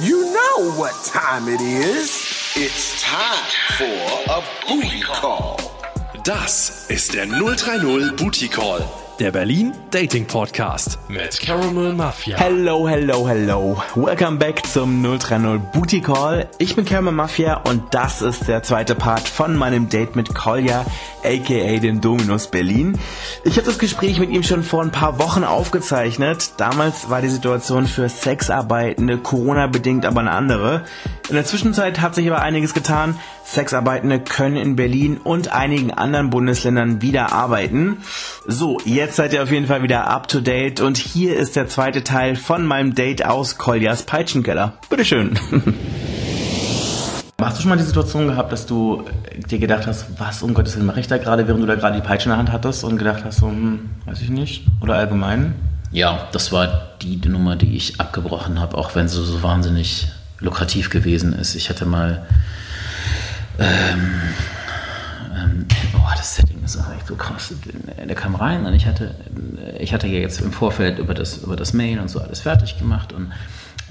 You know what time it is. It's time for a booty call. Das ist der 030 Booty Call, der Berlin Dating Podcast mit Caramel Mafia. Hello, hello, hello. Welcome back zum 030 Booty Call. Ich bin Caramel Mafia und das ist der zweite Part von meinem Date mit Kolja, aka dem Dominus Berlin. Ich habe das Gespräch mit ihm schon vor ein paar Wochen aufgezeichnet. Damals war die Situation für Sexarbeitende Corona-bedingt aber eine andere. In der Zwischenzeit hat sich aber einiges getan. Sexarbeitende können in Berlin und einigen anderen Bundesländern wieder arbeiten. So, jetzt seid ihr auf jeden Fall wieder up to date und hier ist der zweite Teil von meinem Date aus Koljas Peitschenkeller. Bitteschön. Hast du schon mal die Situation gehabt, dass du dir gedacht hast, was um Gottes Willen mache ich da gerade, während du da gerade die Peitsche in der Hand hattest und gedacht hast, so, hm, weiß ich nicht? Oder allgemein? Ja, das war die Nummer, die ich abgebrochen habe, auch wenn sie so wahnsinnig lukrativ gewesen ist. Ich hatte mal. Ähm, ähm, oh, das Setting ist auch echt so krass. Der kam rein und ich hatte, ich hatte ja jetzt im Vorfeld über das, über das Mail und so alles fertig gemacht und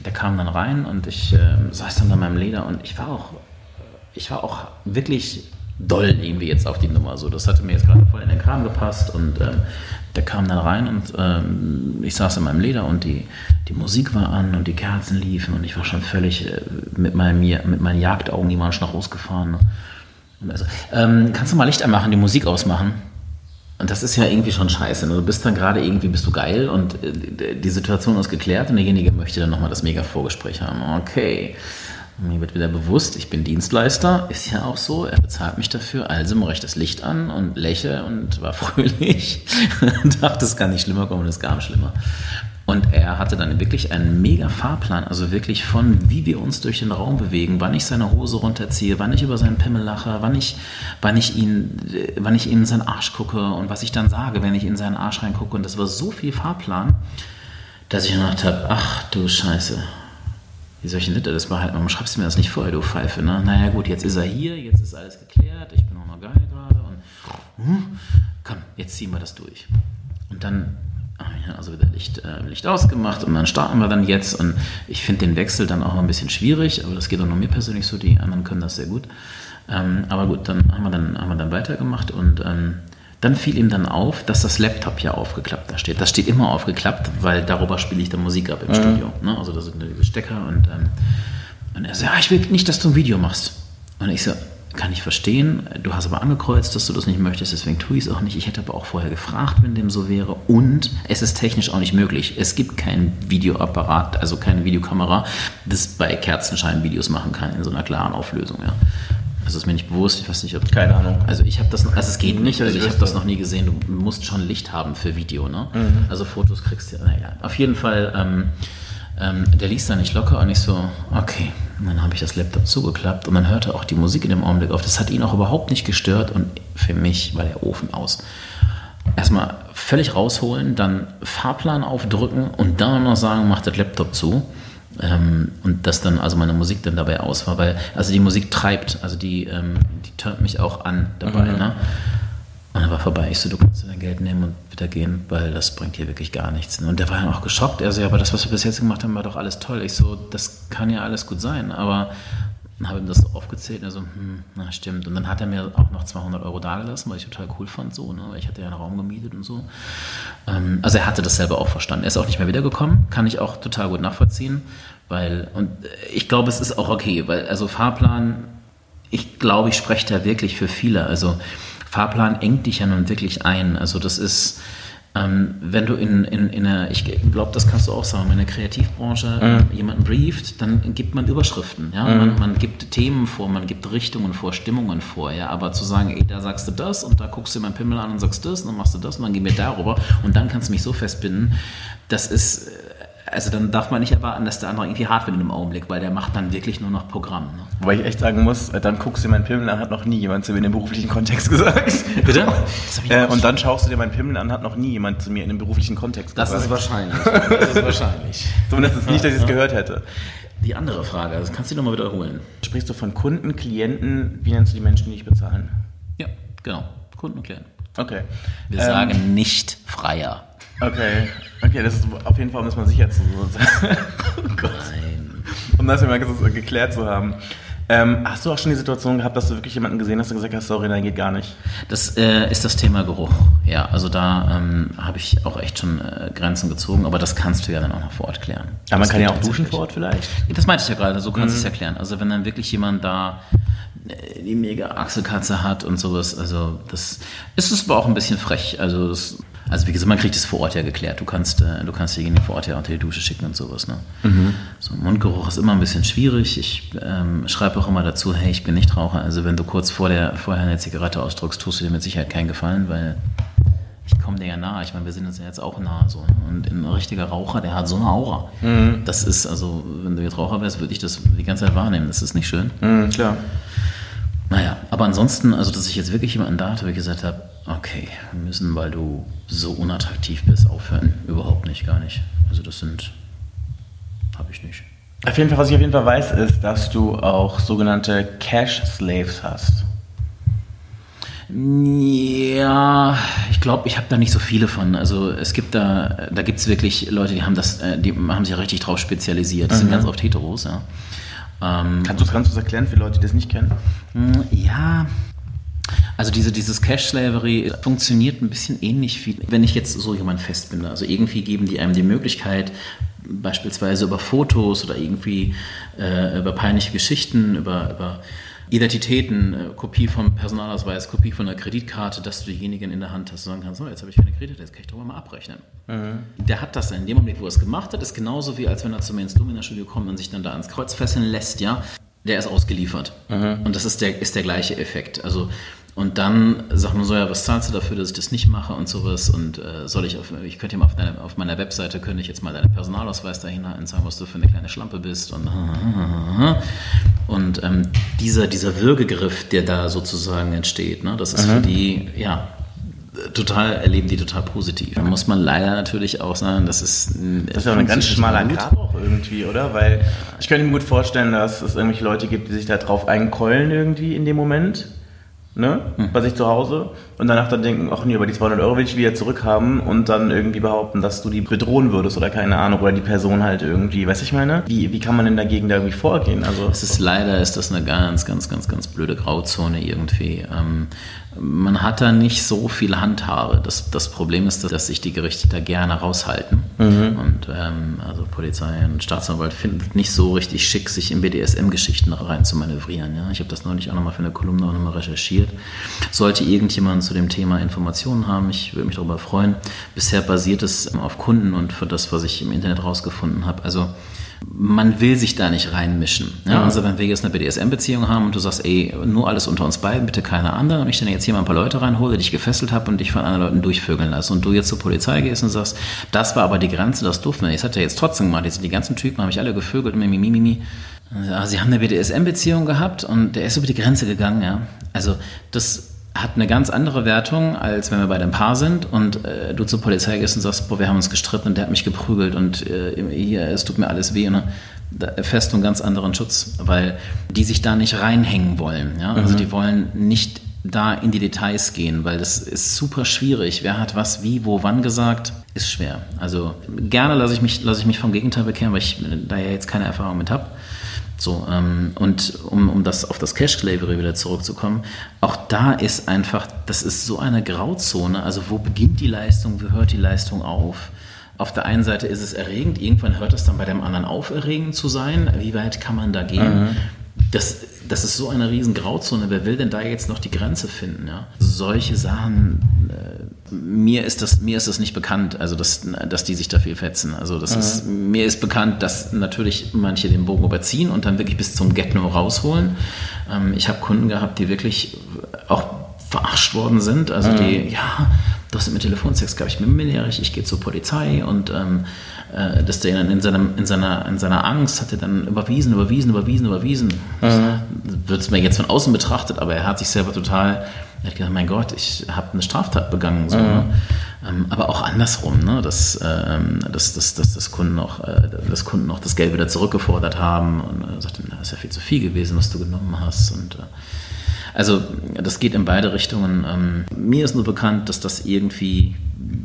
der kam dann rein und ich äh, saß dann bei meinem Leder und ich war auch, ich war auch wirklich doll irgendwie jetzt auf die Nummer. So, das hatte mir jetzt gerade voll in den Kram gepasst und ähm, der kam dann rein und ähm, ich saß in meinem Leder und die, die Musik war an und die Kerzen liefen und ich war schon völlig äh, mit, meinem, mit meinen Jagdaugen, die waren schon rausgefahren. Also, ähm, kannst du mal Licht anmachen, die Musik ausmachen? Und das ist ja irgendwie schon scheiße. Ne? Du bist dann gerade irgendwie, bist du geil und äh, die Situation ist geklärt und derjenige möchte dann nochmal das Mega-Vorgespräch haben. Okay. Mir wird wieder bewusst, ich bin Dienstleister, ist ja auch so, er bezahlt mich dafür, also mache ich das Licht an und lächle und war fröhlich. Dachte, es kann nicht schlimmer kommen, es kam schlimmer. Und er hatte dann wirklich einen mega Fahrplan, also wirklich von, wie wir uns durch den Raum bewegen, wann ich seine Hose runterziehe, wann ich über seinen Pimmel lache, wann ich, wann ich ihn, wann ich in seinen Arsch gucke und was ich dann sage, wenn ich in seinen Arsch reingucke. Und das war so viel Fahrplan, dass ich gedacht habe, ach du Scheiße, wie soll ich denn das behalten? Warum schreibst du mir das nicht vorher, du Pfeife? Ne? Naja gut, jetzt ist er hier, jetzt ist alles geklärt, ich bin auch noch geil gerade und hm, komm, jetzt ziehen wir das durch. Und dann also wieder Licht, äh, Licht ausgemacht und dann starten wir dann jetzt und ich finde den Wechsel dann auch ein bisschen schwierig, aber das geht auch nur mir persönlich so, die anderen können das sehr gut. Ähm, aber gut, dann haben wir dann, haben wir dann weitergemacht und ähm, dann fiel ihm dann auf, dass das Laptop ja aufgeklappt da steht. Das steht immer aufgeklappt, weil darüber spiele ich dann Musik ab im mhm. Studio. Ne? Also da sind diese Stecker und, ähm, und er so, ja, ich will nicht, dass du ein Video machst. Und ich so, kann ich verstehen. Du hast aber angekreuzt, dass du das nicht möchtest, deswegen tue ich es auch nicht. Ich hätte aber auch vorher gefragt, wenn dem so wäre. Und es ist technisch auch nicht möglich. Es gibt kein Videoapparat, also keine Videokamera, das bei Kerzenschein Videos machen kann in so einer klaren Auflösung. Ja. Das ist mir nicht bewusst, ich weiß nicht, ob. Keine Ahnung. Also ich habe das, also es geht nicht, also ich habe das noch nie gesehen. Du musst schon Licht haben für Video, ne? Mhm. Also Fotos kriegst du, naja. Auf jeden Fall, ähm, ähm, der ließ da nicht locker und ich so, okay. Und dann habe ich das Laptop zugeklappt und dann hörte auch die Musik in dem Augenblick auf. Das hat ihn auch überhaupt nicht gestört und für mich war der Ofen aus. Erstmal völlig rausholen, dann Fahrplan aufdrücken und dann noch sagen, mach das Laptop zu. Ähm, und dass dann also meine Musik dann dabei aus war, weil also die Musik treibt, also die, ähm, die turnt mich auch an dabei. Mhm. Ne? Und dann war vorbei. Ich so, du kannst dein Geld nehmen und wieder gehen, weil das bringt hier wirklich gar nichts. Und der war dann auch geschockt. Er so, ja, aber das, was wir bis jetzt gemacht haben, war doch alles toll. Ich so, das kann ja alles gut sein, aber dann habe ihm das so aufgezählt und er so, hm, na stimmt. Und dann hat er mir auch noch 200 Euro dagelassen, weil ich total cool fand, so, ne? ich hatte ja einen Raum gemietet und so. Ähm, also er hatte das selber auch verstanden. Er ist auch nicht mehr wiedergekommen, kann ich auch total gut nachvollziehen, weil, und ich glaube, es ist auch okay, weil, also Fahrplan, ich glaube, ich spreche da wirklich für viele. Also Fahrplan engt dich ja nun wirklich ein. Also das ist, ähm, wenn du in, in, in einer, ich glaube, das kannst du auch sagen, in der Kreativbranche mhm. jemanden brieft, dann gibt man Überschriften. Ja? Mhm. Man, man, gibt Themen vor, man gibt Richtungen vor, Stimmungen vor. Ja? Aber zu sagen, ey, da sagst du das und da guckst du mein Pimmel an und sagst das und dann machst du das und dann gehen wir darüber und dann kannst du mich so festbinden, das ist also dann darf man nicht erwarten, dass der andere irgendwie hart wird in dem Augenblick, weil der macht dann wirklich nur noch Programm. Ne? Wobei ich echt sagen muss, äh, dann guckst du dir meinen Pimmel an, hat noch nie jemand zu mir in dem beruflichen Kontext gesagt. Bitte? äh, und dann schaust du dir meinen Pimmel an, hat noch nie jemand zu mir in dem beruflichen Kontext gesagt. Das ist wahrscheinlich. Das ist wahrscheinlich. Zumindest nicht, dass ich es gehört hätte. Die andere Frage, das kannst du nochmal wiederholen. Sprichst du von Kunden, Klienten, wie nennst du die Menschen, die dich bezahlen? Ja, genau. Kunden und Klienten. Okay. Wir ähm, sagen nicht Freier. Okay, okay, das ist auf jeden Fall, um das mal sicher zu sagen. oh Gott. Nein. um das mal geklärt zu haben. Ähm, hast du auch schon die Situation gehabt, dass du wirklich jemanden gesehen hast und gesagt hast, sorry, nein, geht gar nicht? Das äh, ist das Thema Geruch. Ja, also da ähm, habe ich auch echt schon äh, Grenzen gezogen, aber das kannst du ja dann auch noch vor Ort klären. Aber das man kann ja auch duschen vor Ort vielleicht? Das meinte ich ja gerade, so kannst du mhm. es erklären. Also wenn dann wirklich jemand da äh, die mega Achselkatze hat und sowas, also das ist es aber auch ein bisschen frech. Also das also wie gesagt, man kriegt es vor Ort ja geklärt. Du kannst, äh, du kannst diejenigen vor Ort ja unter die Dusche schicken und sowas. Ne? Mhm. So, Mundgeruch ist immer ein bisschen schwierig. Ich ähm, schreibe auch immer dazu, hey, ich bin nicht Raucher. Also wenn du kurz vor der, vorher eine Zigarette ausdrückst, tust du dir mit Sicherheit keinen Gefallen, weil ich komme dir ja nahe. Ich meine, wir sind uns ja jetzt auch nahe. So. Und ein richtiger Raucher, der hat so eine Aura. Mhm. Das ist, also, wenn du jetzt Raucher wärst, würde ich das die ganze Zeit wahrnehmen. Das ist nicht schön. Mhm, klar. Naja, aber ansonsten, also dass ich jetzt wirklich jemanden da hatte, ich gesagt habe, okay, wir müssen, weil du so unattraktiv bist, aufhören. Überhaupt nicht, gar nicht. Also das sind, habe ich nicht. Auf jeden Fall, was ich auf jeden Fall weiß, ist, dass du auch sogenannte Cash Slaves hast. Ja, ich glaube, ich habe da nicht so viele von. Also es gibt da, da gibt es wirklich Leute, die haben das, äh, die haben sich ja richtig drauf spezialisiert. Das mhm. sind ganz oft Heteros, ja. Ähm, kannst du es erklären für Leute, die das nicht kennen? Hm, ja, also diese, dieses Cash-Slavery funktioniert ein bisschen ähnlich wie, wenn ich jetzt so jemand festbinde. Also irgendwie geben die einem die Möglichkeit, beispielsweise über Fotos oder irgendwie äh, über peinliche Geschichten, über, über Identitäten, äh, Kopie vom Personalausweis, Kopie von der Kreditkarte, dass du diejenigen in der Hand hast und sagen kannst, so, jetzt habe ich keine Kredit, jetzt kann ich darüber mal abrechnen. Mhm. Der hat das dann in dem Moment, wo er es gemacht hat, ist genauso wie als wenn er zu mir ins Domina-Studio kommt und sich dann da ans Kreuz fesseln lässt, ja, der ist ausgeliefert. Mhm. Und das ist der, ist der gleiche Effekt. Also und dann sagt man so, ja, was zahlst du dafür, dass ich das nicht mache und sowas? Und äh, soll ich auf, ich könnte ja mal auf, deine, auf, meiner Webseite, könnte ich jetzt mal deinen Personalausweis dahin halten, sagen, was du für eine kleine Schlampe bist und und ähm, dieser, dieser Würgegriff, der da sozusagen entsteht, ne, das ist mhm. für die, ja, total, erleben die total positiv. Da muss man leider natürlich auch sagen, das ist Das ist ja ein ganz schmaler Grad auch irgendwie, oder? Weil ich könnte mir gut vorstellen, dass es irgendwelche Leute gibt, die sich da drauf einkeulen irgendwie in dem Moment ne, hm. bei sich zu Hause und danach dann denken, ach nee, aber die 200 Euro will ich wieder zurückhaben und dann irgendwie behaupten, dass du die bedrohen würdest oder keine Ahnung oder die Person halt irgendwie, weißt du, ich meine? Wie, wie kann man denn dagegen da irgendwie vorgehen? Also es ist leider ist das eine ganz, ganz, ganz, ganz blöde Grauzone irgendwie. Ähm, man hat da nicht so viel Handhabe. Das, das Problem ist, dass sich die Gerichte da gerne raushalten. Mhm. Und ähm, also Polizei und Staatsanwalt finden nicht so richtig schick, sich in BDSM-Geschichten rein zu manövrieren. Ja? Ich habe das neulich auch nochmal für eine Kolumne auch nochmal recherchiert. Sollte irgendjemand zu dem Thema Informationen haben, ich würde mich darüber freuen. Bisher basiert es auf Kunden und für das, was ich im Internet rausgefunden habe. Also man will sich da nicht reinmischen. Ja? Also wenn wir jetzt eine BDSM-Beziehung haben und du sagst, ey, nur alles unter uns beiden, bitte keine anderen, und ich dann jetzt hier mal ein paar Leute reinhole, die ich gefesselt habe und dich von anderen Leuten durchvögeln lasse und du jetzt zur Polizei gehst und sagst, das war aber die Grenze, das durften wir nicht. Das hat er jetzt trotzdem gemacht. Jetzt die ganzen Typen haben mich alle gevögelt, mimimi, mimi. Also, sie haben eine BDSM-Beziehung gehabt und der ist über die Grenze gegangen, ja. Also das hat eine ganz andere Wertung, als wenn wir bei dem Paar sind und äh, du zur Polizei gehst und sagst, boah, wir haben uns gestritten und der hat mich geprügelt und äh, hier, es tut mir alles weh. Ne? Da erfährst du einen ganz anderen Schutz, weil die sich da nicht reinhängen wollen. Ja? Also mhm. die wollen nicht da in die Details gehen, weil das ist super schwierig. Wer hat was, wie, wo, wann gesagt, ist schwer. Also gerne lasse ich mich, lasse ich mich vom Gegenteil bekehren, weil ich da ja jetzt keine Erfahrung mit habe. So, ähm, und um, um das auf das Cash Slavery wieder zurückzukommen, auch da ist einfach, das ist so eine Grauzone. Also wo beginnt die Leistung, wo hört die Leistung auf? Auf der einen Seite ist es erregend, irgendwann hört es dann bei dem anderen auf, erregend zu sein. Wie weit kann man da gehen? Mhm. Das, das ist so eine riesen Grauzone. Wer will denn da jetzt noch die Grenze finden? Ja? Solche Sachen, äh, mir, ist das, mir ist das nicht bekannt, also dass, dass die sich da viel fetzen. Also das mhm. ist, mir ist bekannt, dass natürlich manche den Bogen überziehen und dann wirklich bis zum Get-No rausholen. Ähm, ich habe Kunden gehabt, die wirklich auch verarscht worden sind. Also mhm. die, ja, du hast mit Telefonsex, glaube ich, bin minderjährig, ich gehe zur Polizei und ähm, äh, dass der dann in, seinem, in, seiner, in seiner Angst hat er dann überwiesen, überwiesen, überwiesen, überwiesen. Mhm. Wird es mir jetzt von außen betrachtet, aber er hat sich selber total, er hat gedacht, mein Gott, ich habe eine Straftat begangen. So, mhm. ne? ähm, aber auch andersrum, ne? dass, ähm, dass, dass, dass, dass, Kunden auch, äh, dass Kunden auch das Geld wieder zurückgefordert haben und äh, sagten, das ist ja viel zu viel gewesen, was du genommen hast. Und, äh, Also das geht in beide Richtungen. Ähm, mir ist nur bekannt, dass das irgendwie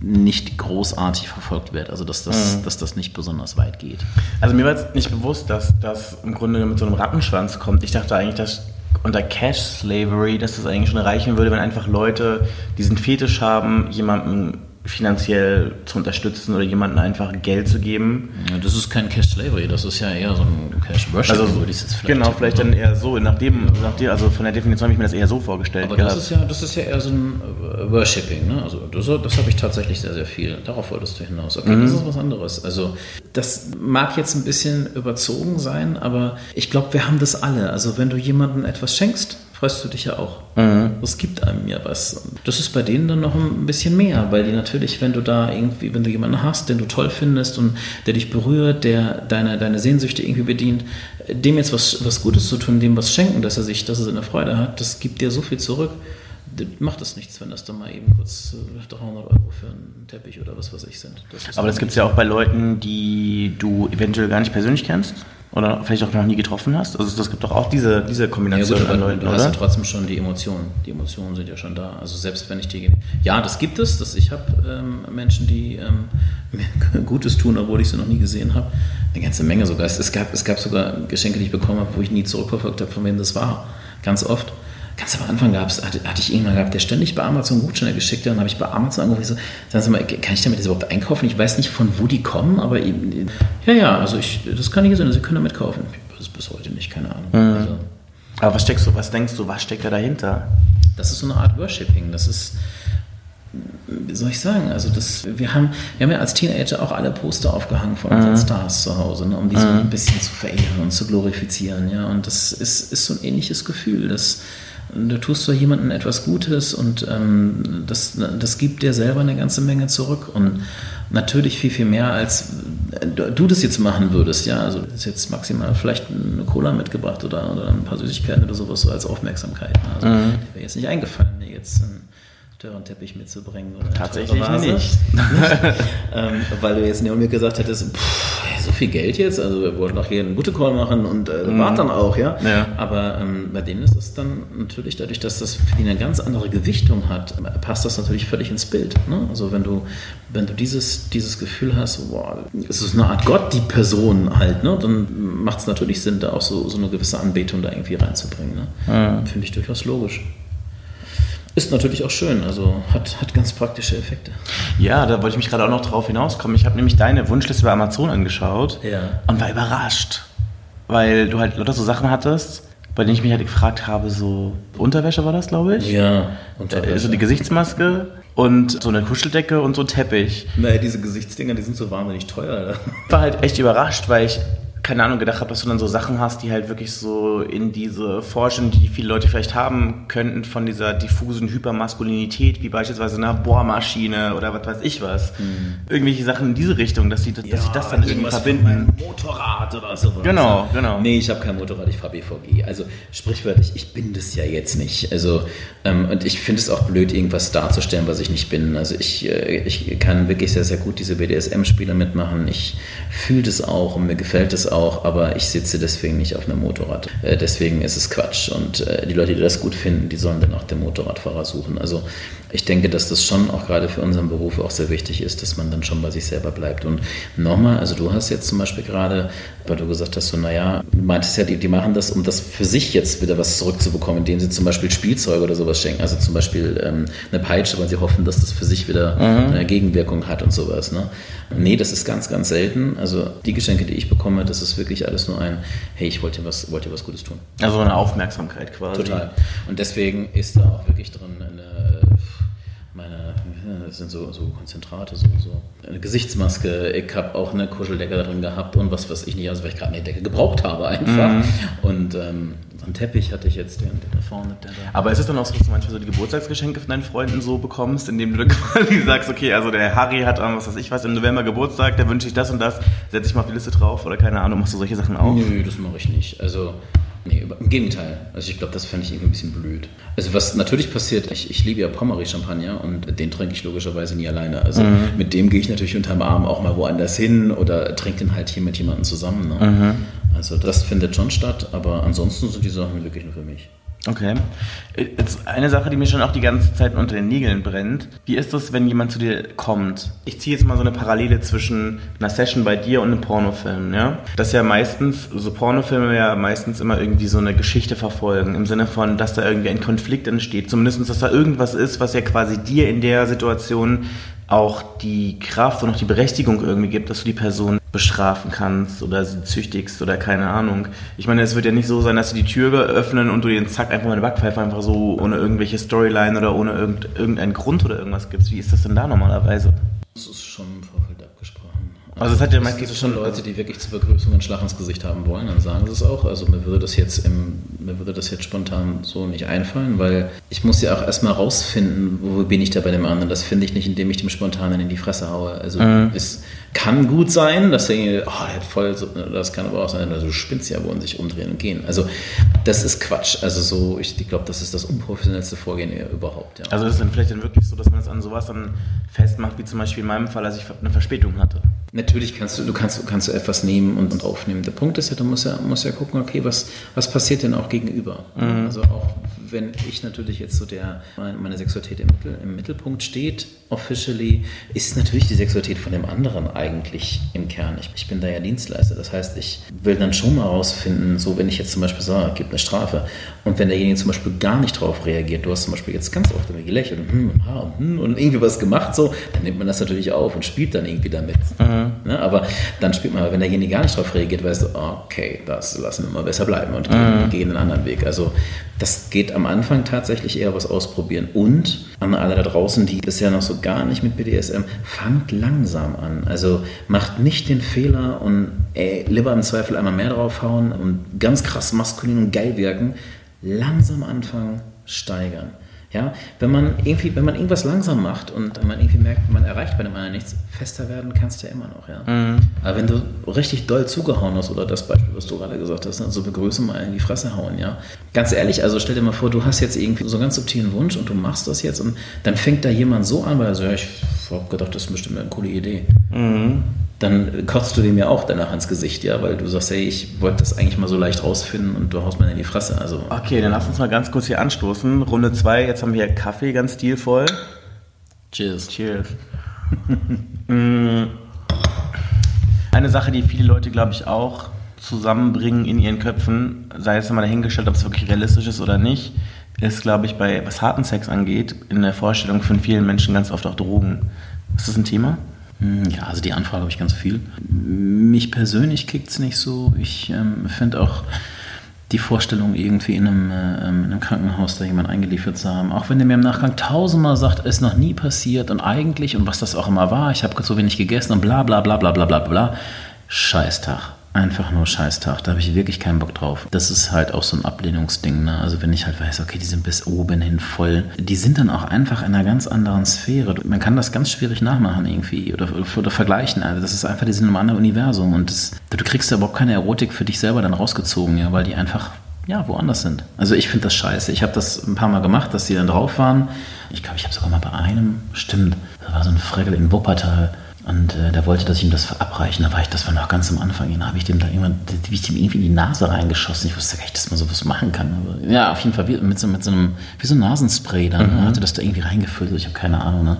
nicht großartig verfolgt wird, also dass das, mhm. dass das nicht besonders weit geht. Also mir war jetzt nicht bewusst, dass das im Grunde mit so einem Rattenschwanz kommt. Ich dachte eigentlich, dass unter Cash Slavery, dass das eigentlich schon reichen würde, wenn einfach Leute diesen Fetisch haben, jemandem finanziell zu unterstützen oder jemandem einfach Geld zu geben. Ja, das ist kein Cash Slavery, das ist ja eher so ein Cash Worship, also, würde ich jetzt vielleicht Genau, vielleicht dann eher so, nachdem, ja. nachdem, also von der Definition habe ich mir das eher so vorgestellt. Aber das ist ja, das ist ja eher so ein äh, Worshipping, ne? Also das, das habe ich tatsächlich sehr, sehr viel. Darauf wolltest du hinaus. Okay, mhm. das ist was anderes. Also das mag jetzt ein bisschen überzogen sein, aber ich glaube, wir haben das alle. Also wenn du jemandem etwas schenkst, freust du dich ja auch. Mhm. Es gibt einem ja was. Das ist bei denen dann noch ein bisschen mehr, weil die natürlich, wenn du da irgendwie, wenn du jemanden hast, den du toll findest und der dich berührt, der deine, deine Sehnsüchte irgendwie bedient, dem jetzt was, was Gutes zu tun, dem was schenken, dass er sich, dass er seine Freude hat, das gibt dir so viel zurück. Macht es nichts, wenn das dann mal eben kurz 300 Euro für einen Teppich oder was weiß ich sind. Das Aber das gibt es ja auch bei Leuten, die du eventuell gar nicht persönlich kennst oder vielleicht auch noch nie getroffen hast. Also das gibt doch auch diese, diese Kombination ja, gut, an Leuten, du hast ja trotzdem schon die Emotionen. Die Emotionen sind ja schon da. Also selbst wenn ich die... Ja, das gibt es. Das, ich habe ähm, Menschen, die ähm, mir Gutes tun, obwohl ich sie noch nie gesehen habe. Eine ganze Menge sogar. Es, gab, es gab sogar Geschenke, die ich bekommen habe, wo ich nie zurückverfolgt habe, von wem das war. Ganz oft ganz am Anfang gab's, hatte, hatte ich irgendwann gehabt, der ständig bei Amazon Gutscheine geschickt hat. Dann habe ich bei Amazon angerufen, so, sagen Sie mal, kann ich damit das überhaupt einkaufen? Ich weiß nicht, von wo die kommen, aber eben, ja, ja, also ich, das kann ich sehen, Sie können damit kaufen. Das ist bis heute nicht, keine Ahnung. Mhm. Also, aber was steckst du, was denkst du, was steckt da dahinter? Das ist so eine Art Worshipping. Das ist, wie soll ich sagen, also das, wir haben, wir haben ja als Teenager auch alle Poster aufgehangen von unseren mhm. Stars zu Hause, ne, um die so mhm. ein bisschen zu verehren und zu glorifizieren, ja, und das ist, ist so ein ähnliches Gefühl, dass du tust so jemandem etwas Gutes und ähm, das, das gibt dir selber eine ganze Menge zurück und natürlich viel, viel mehr, als du das jetzt machen würdest. Ja, also das ist jetzt maximal vielleicht eine Cola mitgebracht oder, oder ein paar Süßigkeiten oder sowas so als Aufmerksamkeit. Ne? Also mhm. wäre jetzt nicht eingefallen, mir jetzt ein teuren Teppich mitzubringen. Oder Tatsächlich nicht. ähm, weil du jetzt mir gesagt hättest, pff, so viel Geld jetzt, also wir wollten doch hier einen gute Call machen und äh, mhm. war dann auch, ja. ja. Aber ähm, bei denen ist es dann natürlich dadurch, dass das für die eine ganz andere Gewichtung hat, passt das natürlich völlig ins Bild. Ne? Also wenn du, wenn du dieses, dieses Gefühl hast, boah, es ist eine Art Gott, die Person halt, ne? dann macht es natürlich Sinn, da auch so, so eine gewisse Anbetung da irgendwie reinzubringen. Ne? Mhm. Finde ich durchaus logisch. Ist natürlich auch schön, also hat, hat ganz praktische Effekte. Ja, da wollte ich mich gerade auch noch drauf hinauskommen. Ich habe nämlich deine Wunschliste bei Amazon angeschaut ja. und war überrascht, weil du halt lauter so Sachen hattest, bei denen ich mich halt gefragt habe, so Unterwäsche war das, glaube ich? Ja, Unterwäsche. Also die Gesichtsmaske und so eine Kuscheldecke und so ein Teppich. Naja, diese Gesichtsdinger, die sind so wahnsinnig teuer. Ich war halt echt überrascht, weil ich keine Ahnung, gedacht habe, dass du dann so Sachen hast, die halt wirklich so in diese Forschung, die viele Leute vielleicht haben könnten, von dieser diffusen Hypermaskulinität, wie beispielsweise eine Bohrmaschine oder was weiß ich was. Mhm. Irgendwelche Sachen in diese Richtung, dass sie dass ja, das dann irgendwie verbinden. Motorrad oder sowas. Genau, genau. Nee, ich habe kein Motorrad, ich fahre BVG. Also sprichwörtlich, ich bin das ja jetzt nicht. Also ähm, und ich finde es auch blöd, irgendwas darzustellen, was ich nicht bin. Also ich, äh, ich kann wirklich sehr, sehr gut diese BDSM-Spiele mitmachen. Ich fühle das auch und mir gefällt es auch, aber ich sitze deswegen nicht auf einem Motorrad. Äh, deswegen ist es Quatsch. Und äh, die Leute, die das gut finden, die sollen dann auch den Motorradfahrer suchen. Also ich denke, dass das schon auch gerade für unseren Beruf auch sehr wichtig ist, dass man dann schon bei sich selber bleibt. Und nochmal, also du hast jetzt zum Beispiel gerade, weil du gesagt hast, so, naja, du meintest ja, die, die machen das, um das für sich jetzt wieder was zurückzubekommen, indem sie zum Beispiel Spielzeuge oder sowas schenken. Also zum Beispiel ähm, eine Peitsche, weil sie hoffen, dass das für sich wieder mhm. eine Gegenwirkung hat und sowas. Ne? Nee, das ist ganz, ganz selten. Also die Geschenke, die ich bekomme, das ist wirklich alles nur ein, hey, ich wollte dir was, wollte dir was Gutes tun. Also eine Aufmerksamkeit quasi. Total. Und deswegen ist da auch wirklich drin eine das sind so, so Konzentrate, so, so eine Gesichtsmaske. Ich habe auch eine Kuscheldecke da drin gehabt und was weiß ich nicht, also weil ich gerade eine Decke gebraucht habe einfach. Mhm. Und ähm, so einen Teppich hatte ich jetzt, den, den da vorne. Der da Aber ist es dann auch so, dass du manchmal so die Geburtstagsgeschenke von deinen Freunden so bekommst, indem du quasi sagst, okay, also der Harry hat, was weiß ich was, im November Geburtstag, der wünsche ich das und das, setze ich mal auf die Liste drauf oder keine Ahnung, machst du solche Sachen auch? Nö, das mache ich nicht. Also Nee, im Gegenteil. Also ich glaube, das fände ich irgendwie ein bisschen blöd. Also was natürlich passiert, ich, ich liebe ja Pommery-Champagner und den trinke ich logischerweise nie alleine. Also mhm. mit dem gehe ich natürlich unterm Arm auch mal woanders hin oder trinke den halt hier mit jemandem zusammen. Ne? Mhm. Also das findet schon statt, aber ansonsten sind die Sachen wirklich nur für mich. Okay. Jetzt eine Sache, die mir schon auch die ganze Zeit unter den Nägeln brennt. Wie ist das, wenn jemand zu dir kommt? Ich ziehe jetzt mal so eine Parallele zwischen einer Session bei dir und einem Pornofilm, ja? Das ist ja meistens, so Pornofilme ja meistens immer irgendwie so eine Geschichte verfolgen, im Sinne von, dass da irgendwie ein Konflikt entsteht. Zumindest, dass da irgendwas ist, was ja quasi dir in der Situation auch die Kraft und auch die Berechtigung irgendwie gibt, dass du die Person bestrafen kannst oder sie züchtigst oder keine Ahnung. Ich meine, es wird ja nicht so sein, dass sie die Tür öffnen und du den zack einfach mal eine Backpfeife einfach so ohne irgendwelche Storyline oder ohne irgendeinen Grund oder irgendwas gibst. Wie ist das denn da normalerweise? Also es hat ja meistens schon Leute, die wirklich zur Begrüßung einen Schlag ins Gesicht haben wollen, dann sagen sie es auch. Also mir würde das jetzt im, mir würde das jetzt spontan so nicht einfallen, weil ich muss ja auch erstmal rausfinden, wo bin ich da bei dem anderen. Das finde ich nicht, indem ich dem spontanen in die Fresse haue. Also mhm. ist kann gut sein, dass der, oh, der hat voll, so, das kann aber auch sein, also du spinnst ja, wollen sich umdrehen und gehen. Also das ist Quatsch. Also so, ich, ich glaube, das ist das unprofessionellste Vorgehen überhaupt. Ja. Also ist es dann vielleicht dann wirklich so, dass man es an sowas dann festmacht, wie zum Beispiel in meinem Fall, als ich eine Verspätung hatte? Natürlich kannst du, du kannst, kannst du etwas nehmen und, und aufnehmen. Der Punkt ist ja, du musst ja, musst ja gucken, okay, was, was passiert denn auch gegenüber? Mhm. Also auch wenn ich natürlich jetzt so der, meine Sexualität im, Mittel, im Mittelpunkt steht, officially, ist natürlich die Sexualität von dem anderen eigentlich im Kern. Ich, ich bin da ja Dienstleister. Das heißt, ich will dann schon mal rausfinden, so wenn ich jetzt zum Beispiel sage, gibt eine Strafe und wenn derjenige zum Beispiel gar nicht darauf reagiert, du hast zum Beispiel jetzt ganz oft immer gelächelt und, hm, und, hm, und irgendwie was gemacht, so, dann nimmt man das natürlich auf und spielt dann irgendwie damit. Mhm. Ne? Aber dann spielt man, wenn derjenige gar nicht darauf reagiert, weißt du, okay, das lassen wir mal besser bleiben und gehen, mhm. gehen einen anderen Weg. Also das geht am Anfang tatsächlich eher was ausprobieren. Und an alle da draußen, die bisher noch so gar nicht mit BDSM, fangt langsam an. Also macht nicht den Fehler und ey, lieber im Zweifel einmal mehr draufhauen und ganz krass maskulin und geil wirken. Langsam anfangen, steigern. Ja, wenn man irgendwie, wenn man irgendwas langsam macht und man irgendwie merkt, man erreicht bei dem anderen nichts, fester werden kannst du ja immer noch, ja. Mhm. Aber wenn du richtig doll zugehauen hast, oder das Beispiel, was du gerade gesagt hast, also begrüße mal in die Fresse hauen, ja. Ganz ehrlich, also stell dir mal vor, du hast jetzt irgendwie so einen ganz subtilen Wunsch und du machst das jetzt und dann fängt da jemand so an, weil er so, ja, ich habe gedacht, das ist bestimmt eine coole Idee. Mhm dann kotzt du dem ja auch danach ins Gesicht, ja, weil du sagst, hey, ich wollte das eigentlich mal so leicht rausfinden und du haust mir in die Fresse. Also. Okay, dann lass uns mal ganz kurz hier anstoßen. Runde 2, jetzt haben wir hier Kaffee ganz stilvoll. Cheers. Cheers. Mm. Eine Sache, die viele Leute, glaube ich, auch zusammenbringen in ihren Köpfen, sei es mal dahingestellt, ob es wirklich realistisch ist oder nicht, ist, glaube ich, bei was harten Sex angeht, in der Vorstellung von vielen Menschen ganz oft auch Drogen. Ist das ein Thema? Hm, ja, also die Anfrage habe ich ganz viel. Mich persönlich kickt es nicht so. Ich ähm, finde auch die Vorstellung, irgendwie in einem, äh, in einem, Krankenhaus da jemand eingeliefert zu haben, auch wenn der mir im Nachgang tausendmal sagt, ist noch nie passiert und eigentlich und was das auch immer war, ich habe so wenig gegessen und bla bla bla bla bla bla bla. Scheißtag einfach nur Scheißtag. Da habe ich wirklich keinen Bock drauf. Das ist halt auch so ein Ablehnungsding. Ne? Also wenn ich halt weiß, okay, die sind bis oben hin voll, die sind dann auch einfach in einer ganz anderen Sphäre. Man kann das ganz schwierig nachmachen irgendwie oder, oder vergleichen. Also das ist einfach, die sind in einem anderen Universum und das, du kriegst da überhaupt keine Erotik für dich selber dann rausgezogen, ja, weil die einfach ja, woanders sind. Also ich finde das scheiße. Ich habe das ein paar Mal gemacht, dass die dann drauf waren. Ich glaube, ich habe sogar mal bei einem, stimmt, da war so ein Fregel in Wuppertal, und äh, der wollte, dass ich ihm das verabreichen. Da war ich, das war noch ganz am Anfang. Da habe ich dem da irgendwann, wie ich dem irgendwie in die Nase reingeschossen. Ich wusste gar nicht, dass man sowas machen kann. Aber, ja, auf jeden Fall mit so, mit so einem, wie so ein Nasenspray dann. Mhm. hatte das da irgendwie reingefüllt. Ich habe keine Ahnung. Ne?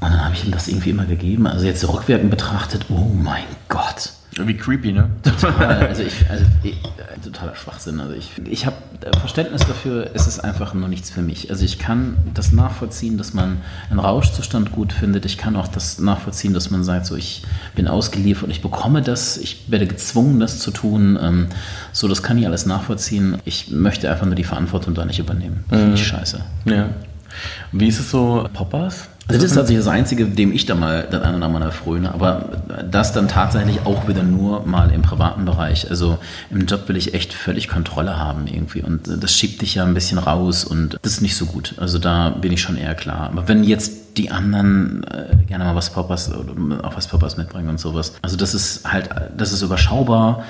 Und dann habe ich ihm das irgendwie immer gegeben. Also jetzt rückwirkend betrachtet, oh mein Gott. Irgendwie creepy, ne? Total. Also ich, also ich, äh, totaler Schwachsinn. Also ich, ich habe Verständnis dafür, es ist einfach nur nichts für mich. Also ich kann das nachvollziehen, dass man einen Rauschzustand gut findet. Ich kann auch das nachvollziehen, dass man sagt, so ich bin ausgeliefert und ich bekomme das, ich werde gezwungen, das zu tun. Ähm, so, das kann ich alles nachvollziehen. Ich möchte einfach nur die Verantwortung da nicht übernehmen. Das finde ich mhm. scheiße. Ja. Wie ist es so, Poppers? Also das ist tatsächlich das Einzige, dem ich da mal dann einer mal fröne, aber das dann tatsächlich auch wieder nur mal im privaten Bereich. Also im Job will ich echt völlig Kontrolle haben irgendwie und das schiebt dich ja ein bisschen raus und das ist nicht so gut. Also da bin ich schon eher klar. Aber wenn jetzt die anderen äh, gerne mal was Poppers oder auch was Poppers mitbringen und sowas. Also das ist halt, das ist überschaubar.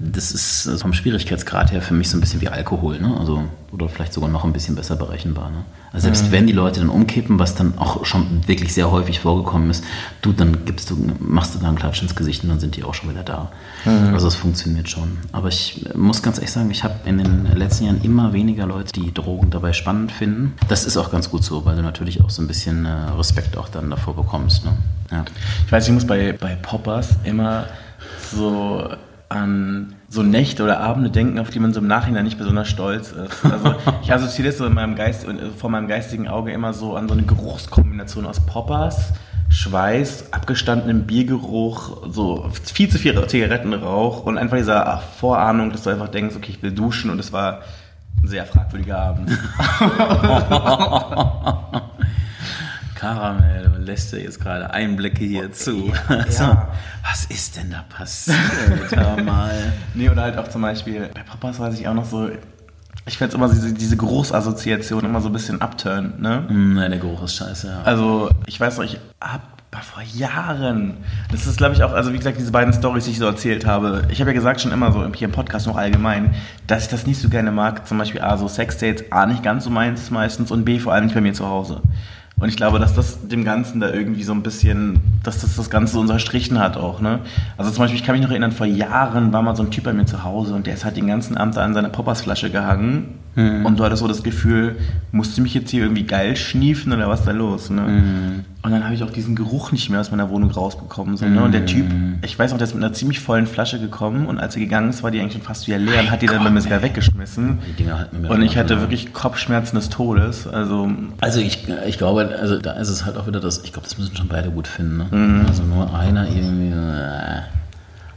Das ist vom Schwierigkeitsgrad her für mich so ein bisschen wie Alkohol, ne? Also, oder vielleicht sogar noch ein bisschen besser berechenbar. Ne? Also selbst mhm. wenn die Leute dann umkippen, was dann auch schon wirklich sehr häufig vorgekommen ist, du, dann gibst du, machst du da einen Klatsch ins Gesicht und dann sind die auch schon wieder da. Mhm. Also es funktioniert schon. Aber ich muss ganz ehrlich sagen, ich habe in den letzten Jahren immer weniger Leute, die Drogen dabei spannend finden. Das ist auch ganz gut so, weil du natürlich auch so ein bisschen äh, Respekt auch dann davor bekommst. Ne? Ja. Ich weiß, ich muss bei, bei Poppers immer so an so Nächte oder Abende denken, auf die man so im Nachhinein nicht besonders stolz ist. Also ich assoziiere das so in meinem Geist, vor meinem geistigen Auge immer so an so eine Geruchskombination aus Poppers, Schweiß, abgestandenem Biergeruch, so viel zu viel Zigarettenrauch und einfach dieser Vorahnung, dass du einfach denkst, okay, ich will duschen und es war ein sehr fragwürdiger Abend. Karamell, du lässt dir jetzt gerade Einblicke hier okay. zu. Also, ja. Was ist denn da passiert? mal. Nee, oder halt auch zum Beispiel, bei Papas weiß ich auch noch so, ich finde immer diese, diese Geruchsassoziation immer so ein bisschen upturn, ne? Mm, nein, der Geruch ist scheiße, ja. Also, ich weiß noch, ich hab vor Jahren. Das ist, glaube ich, auch, also wie gesagt, diese beiden Stories, die ich so erzählt habe. Ich habe ja gesagt schon immer so hier im Podcast noch allgemein, dass ich das nicht so gerne mag. Zum Beispiel A, so Sexdates, A, nicht ganz so meins meistens und B, vor allem nicht bei mir zu Hause. Und ich glaube, dass das dem Ganzen da irgendwie so ein bisschen, dass das das Ganze so unterstrichen hat auch. Ne? Also zum Beispiel, ich kann mich noch erinnern, vor Jahren war mal so ein Typ bei mir zu Hause und der ist halt den ganzen Abend an seiner Poppersflasche gehangen. Mhm. Und du hattest so das Gefühl, musst du mich jetzt hier irgendwie geil schniefen oder was ist da los? Ne? Mhm. Und dann habe ich auch diesen Geruch nicht mehr aus meiner Wohnung rausbekommen. So, ne? Und der Typ, mm. ich weiß noch, der ist mit einer ziemlich vollen Flasche gekommen und als er gegangen ist, war die eigentlich schon fast wieder leer und hat die dann bei mir sogar weggeschmissen. Die Dinger halten mir Und ich hatte wirklich Kopfschmerzen des Todes. Also, also ich, ich glaube, also da ist es halt auch wieder das, ich glaube, das müssen schon beide gut finden. Ne? Mhm. Also nur einer irgendwie. Äh,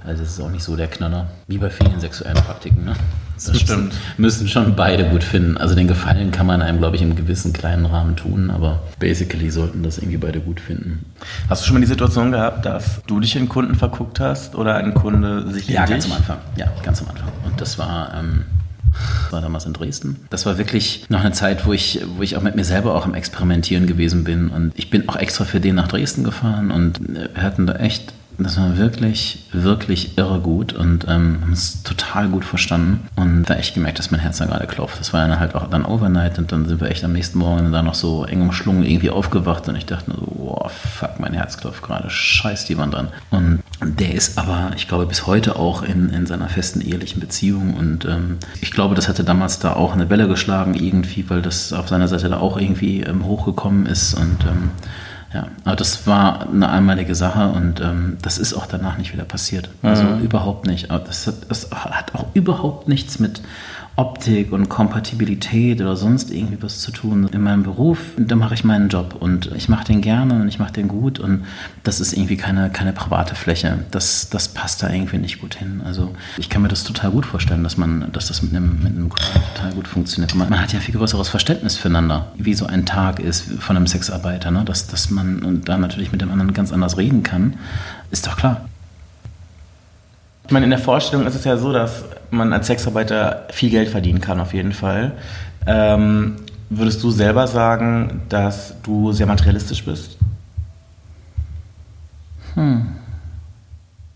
also das ist auch nicht so der Knaller. Wie bei vielen sexuellen Praktiken, ne? Das, das stimmt. Müssen schon beide gut finden. Also den Gefallen kann man einem, glaube ich, im gewissen kleinen Rahmen tun, aber basically sollten das irgendwie beide gut finden. Hast du schon mal die Situation gehabt, dass du dich in Kunden verguckt hast oder ein Kunde sich ja, in Ja, ganz am Anfang. Ja, ganz am Anfang. Und das war... Ähm, war damals in Dresden. Das war wirklich noch eine Zeit, wo ich, wo ich auch mit mir selber auch am Experimentieren gewesen bin. Und ich bin auch extra für den nach Dresden gefahren und wir hatten da echt das war wirklich, wirklich irre gut und ähm, haben es total gut verstanden und da echt gemerkt, dass mein Herz da gerade klopft. Das war dann halt auch dann Overnight und dann sind wir echt am nächsten Morgen da noch so eng umschlungen irgendwie aufgewacht und ich dachte nur so, wow, fuck, mein Herz klopft gerade, scheiß die Wand dran. Und der ist aber, ich glaube, bis heute auch in, in seiner festen ehelichen Beziehung und ähm, ich glaube, das hatte damals da auch eine Welle geschlagen irgendwie, weil das auf seiner Seite da auch irgendwie ähm, hochgekommen ist und ähm, ja, aber das war eine einmalige Sache und ähm, das ist auch danach nicht wieder passiert. Also mhm. überhaupt nicht. Aber das hat, das hat auch überhaupt nichts mit Optik und Kompatibilität oder sonst irgendwie was zu tun. In meinem Beruf, da mache ich meinen Job und ich mache den gerne und ich mache den gut und das ist irgendwie keine, keine private Fläche. Das, das passt da irgendwie nicht gut hin. Also ich kann mir das total gut vorstellen, dass man, dass das mit einem, mit einem Kunden total gut funktioniert. Man, man, hat ja viel größeres Verständnis füreinander, wie so ein Tag ist von einem Sexarbeiter, ne? dass, dass man da natürlich mit dem anderen ganz anders reden kann, ist doch klar. Ich meine, in der Vorstellung ist es ja so, dass man als Sexarbeiter viel Geld verdienen kann, auf jeden Fall. Ähm, würdest du selber sagen, dass du sehr materialistisch bist? Hm.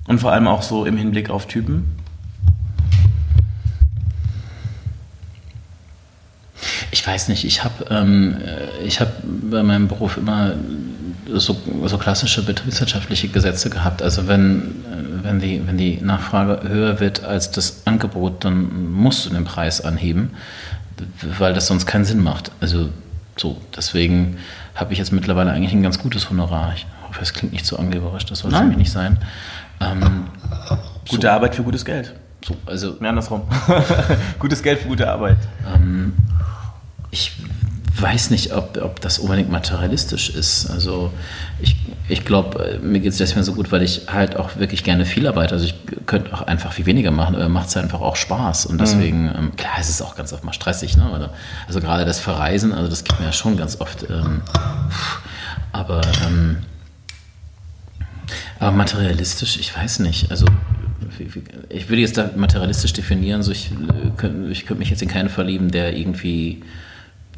Und vor allem auch so im Hinblick auf Typen? Ich weiß nicht, ich habe ähm, hab bei meinem Beruf immer so, so klassische betriebswirtschaftliche Gesetze gehabt. Also wenn wenn die, wenn die Nachfrage höher wird als das Angebot, dann musst du den Preis anheben, weil das sonst keinen Sinn macht. Also so, deswegen habe ich jetzt mittlerweile eigentlich ein ganz gutes Honorar. Ich hoffe, es klingt nicht so angeberisch, das soll es nämlich nicht sein. Ähm, Gute so. Arbeit für gutes Geld. So, also, ja, andersrum. gutes Geld für gute Arbeit. Ähm, ich weiß nicht, ob, ob das unbedingt materialistisch ist. Also ich, ich glaube, mir geht es deswegen so gut, weil ich halt auch wirklich gerne viel arbeite. Also ich könnte auch einfach viel weniger machen, aber macht es einfach auch Spaß. Und deswegen, mhm. ähm, klar, es ist auch ganz oft mal stressig. Ne? Also, gerade das Verreisen, also das gibt mir ja schon ganz oft. Ähm, aber, ähm, aber materialistisch, ich weiß nicht. Also ich würde jetzt da materialistisch definieren, so ich, äh, ich könnte mich jetzt in keinen verlieben, der irgendwie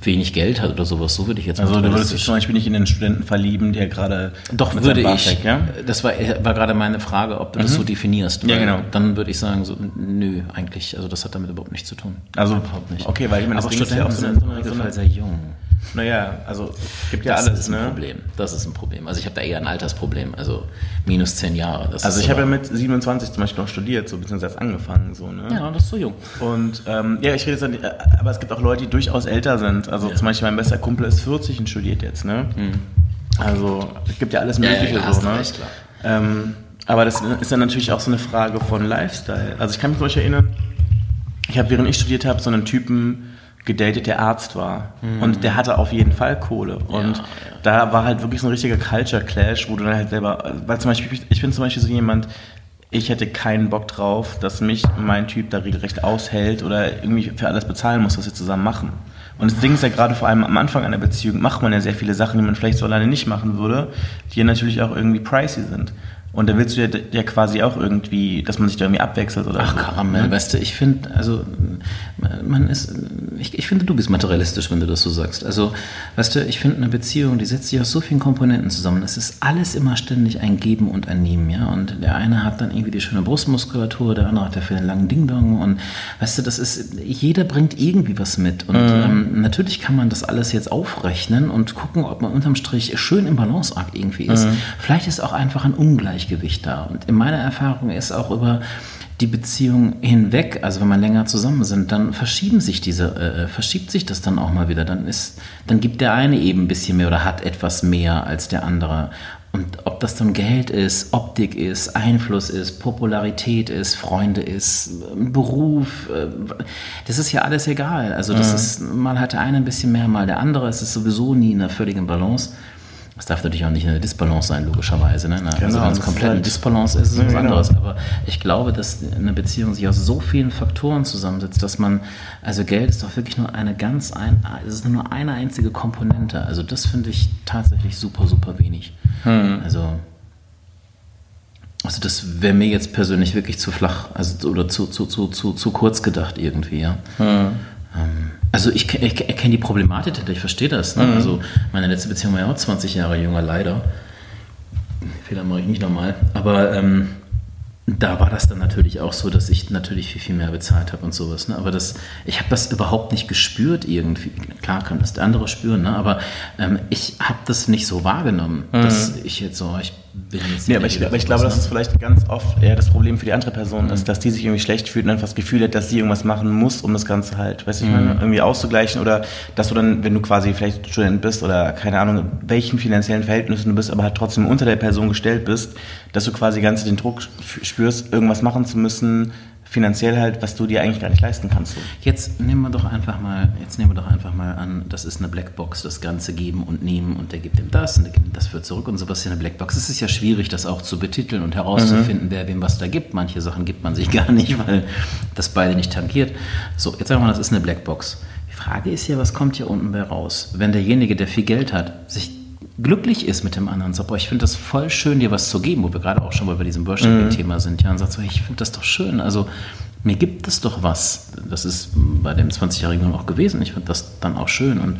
wenig Geld hat oder sowas. So würde ich jetzt Also du würdest dich zum Beispiel nicht in den Studenten verlieben, der gerade Doch, würde seinem ich. Ja? Das war, war gerade meine Frage, ob du das so definierst. Ja, genau. Dann würde ich sagen, so, nö, eigentlich. Also das hat damit überhaupt nichts zu tun. Also, überhaupt nicht. okay, weil ich meine, das Aber Ding ist ja Studenten auch so eine- so eine- sehr jung. Naja, also es gibt ja Das alles, ist ein ne? Problem. Das ist ein Problem. Also ich habe da eher ein Altersproblem. Also minus zehn Jahre. Das Also ich habe ja mit 27 zum Beispiel noch studiert, so beziehungsweise angefangen, so, ne? Ja, das ist so jung. Und ähm, ja, ich rede jetzt, nicht- äh, aber es gibt auch Leute, die durchaus älter sind. Also zum Beispiel mein bester Kumpel ist 40 und studiert jetzt, ne? Also es gibt ja alles Ja, ja, Mögliche ja, so, ne? recht, klar. Ähm, aber das ist dann natürlich auch so eine Frage von Lifestyle. Also ich kann mich zum Beispiel erinnern, ich habe während ich studiert habe so einen Typen gedatet, der Arzt war. Und der hatte auf jeden Fall Kohle. Und Mhm. ja. da war halt wirklich so ein richtiger Culture Clash, wo du dann halt selber, weil zum Beispiel, ich bin zum Beispiel so jemand, ich hätte keinen Bock drauf, dass mich mein Typ da regelrecht aushält oder irgendwie für alles bezahlen muss, was wir zusammen machen. Und das Ding ist ja gerade vor allem am Anfang einer Beziehung macht man ja sehr viele Sachen, die man vielleicht so alleine nicht machen würde, die ja natürlich auch irgendwie pricey sind. Und da willst du ja, ja quasi auch irgendwie, dass man sich da irgendwie abwechselt oder Ach. Karamell, weißt du, ich finde, also, man ist, ich, ich finde, du bist materialistisch, wenn du das so sagst. Also, weißt du, ich finde, eine Beziehung, die setzt sich aus so vielen Komponenten zusammen. Es ist alles immer ständig ein Geben und ein Nehmen, ja. Und der eine hat dann irgendwie die schöne Brustmuskulatur, der andere hat dafür einen langen Ding-Dong. Und, weißt du, das ist, jeder bringt irgendwie was mit. Und ähm, natürlich kann man das alles jetzt aufrechnen und gucken, ob man unterm Strich schön im Balanceakt irgendwie ist. Vielleicht ist auch einfach ein Ungleichgewicht da. Und in meiner Erfahrung ist auch über die Beziehung hinweg, also wenn man länger zusammen sind, dann verschieben sich diese, äh, verschiebt sich das dann auch mal wieder. Dann ist, dann gibt der eine eben ein bisschen mehr oder hat etwas mehr als der andere. Und ob das dann Geld ist, Optik ist, Einfluss ist, Popularität ist, Freunde ist, Beruf, äh, das ist ja alles egal. Also das ist, mal hat der eine ein bisschen mehr, mal der andere. Es ist sowieso nie in einer völligen Balance. Es darf natürlich auch nicht eine Disbalance sein, logischerweise. Ne? Also Genau, wenn es das komplett eine Disbalance ist, ist es was genau. anderes. Aber ich glaube, dass eine Beziehung sich aus so vielen Faktoren zusammensetzt, dass man, also Geld ist doch wirklich nur eine ganz, ein, es ist nur eine einzige Komponente. Also das finde ich tatsächlich super, super wenig. Also, also das wäre mir jetzt persönlich wirklich zu flach, also oder zu, zu, zu, zu, zu kurz gedacht irgendwie, ja. Ähm, Also ich, ich erkenne die Problematik ich verstehe das. Ne? Also meine letzte Beziehung war ja auch 20 Jahre jünger, leider. Fehler mache ich nicht nochmal. Aber ähm, da war das dann natürlich auch so, dass ich natürlich viel, viel mehr bezahlt habe und sowas. Ne? Aber das, ich habe das überhaupt nicht gespürt irgendwie. Klar kann das der andere spüren, ne? aber ähm, ich habe das nicht so wahrgenommen, dass ich jetzt so, ich bin jetzt Ja, aber ich, aber ich glaube, dass es vielleicht ganz oft eher das Problem für die andere Person ist, dass die sich irgendwie schlecht fühlt und einfach das Gefühl hat, dass sie irgendwas machen muss, um das Ganze halt, weißt du, ich meine, irgendwie auszugleichen oder dass du dann, wenn du quasi vielleicht Student bist oder keine Ahnung, in welchen finanziellen Verhältnissen du bist, aber halt trotzdem unter der Person gestellt bist, dass du quasi ganz den Druck spürst, irgendwas machen zu müssen, finanziell halt, was du dir eigentlich gar nicht leisten kannst. Jetzt nehmen wir doch einfach mal, jetzt nehmen wir doch einfach mal an, das ist eine Blackbox, das Ganze geben und nehmen und der gibt ihm das und der gibt ihm das für zurück und sowas ist ja eine Blackbox. Es ist ja schwierig, das auch zu betiteln und herauszufinden, wer wem was da gibt. Manche Sachen gibt man sich gar nicht, weil das beide nicht tangiert. So, jetzt sagen wir mal, das ist eine Blackbox. Die Frage ist ja, was kommt hier unten bei raus? Wenn derjenige, der viel Geld hat, sich glücklich ist mit dem anderen, sagt, boah, ich finde das voll schön, dir was zu geben, wo wir gerade auch schon mal bei diesem Worshipping-Thema sind, ja, und sagt so, ich finde das doch schön, also mir gibt es doch was. Das ist bei dem 20-Jährigen auch gewesen, ich finde das dann auch schön und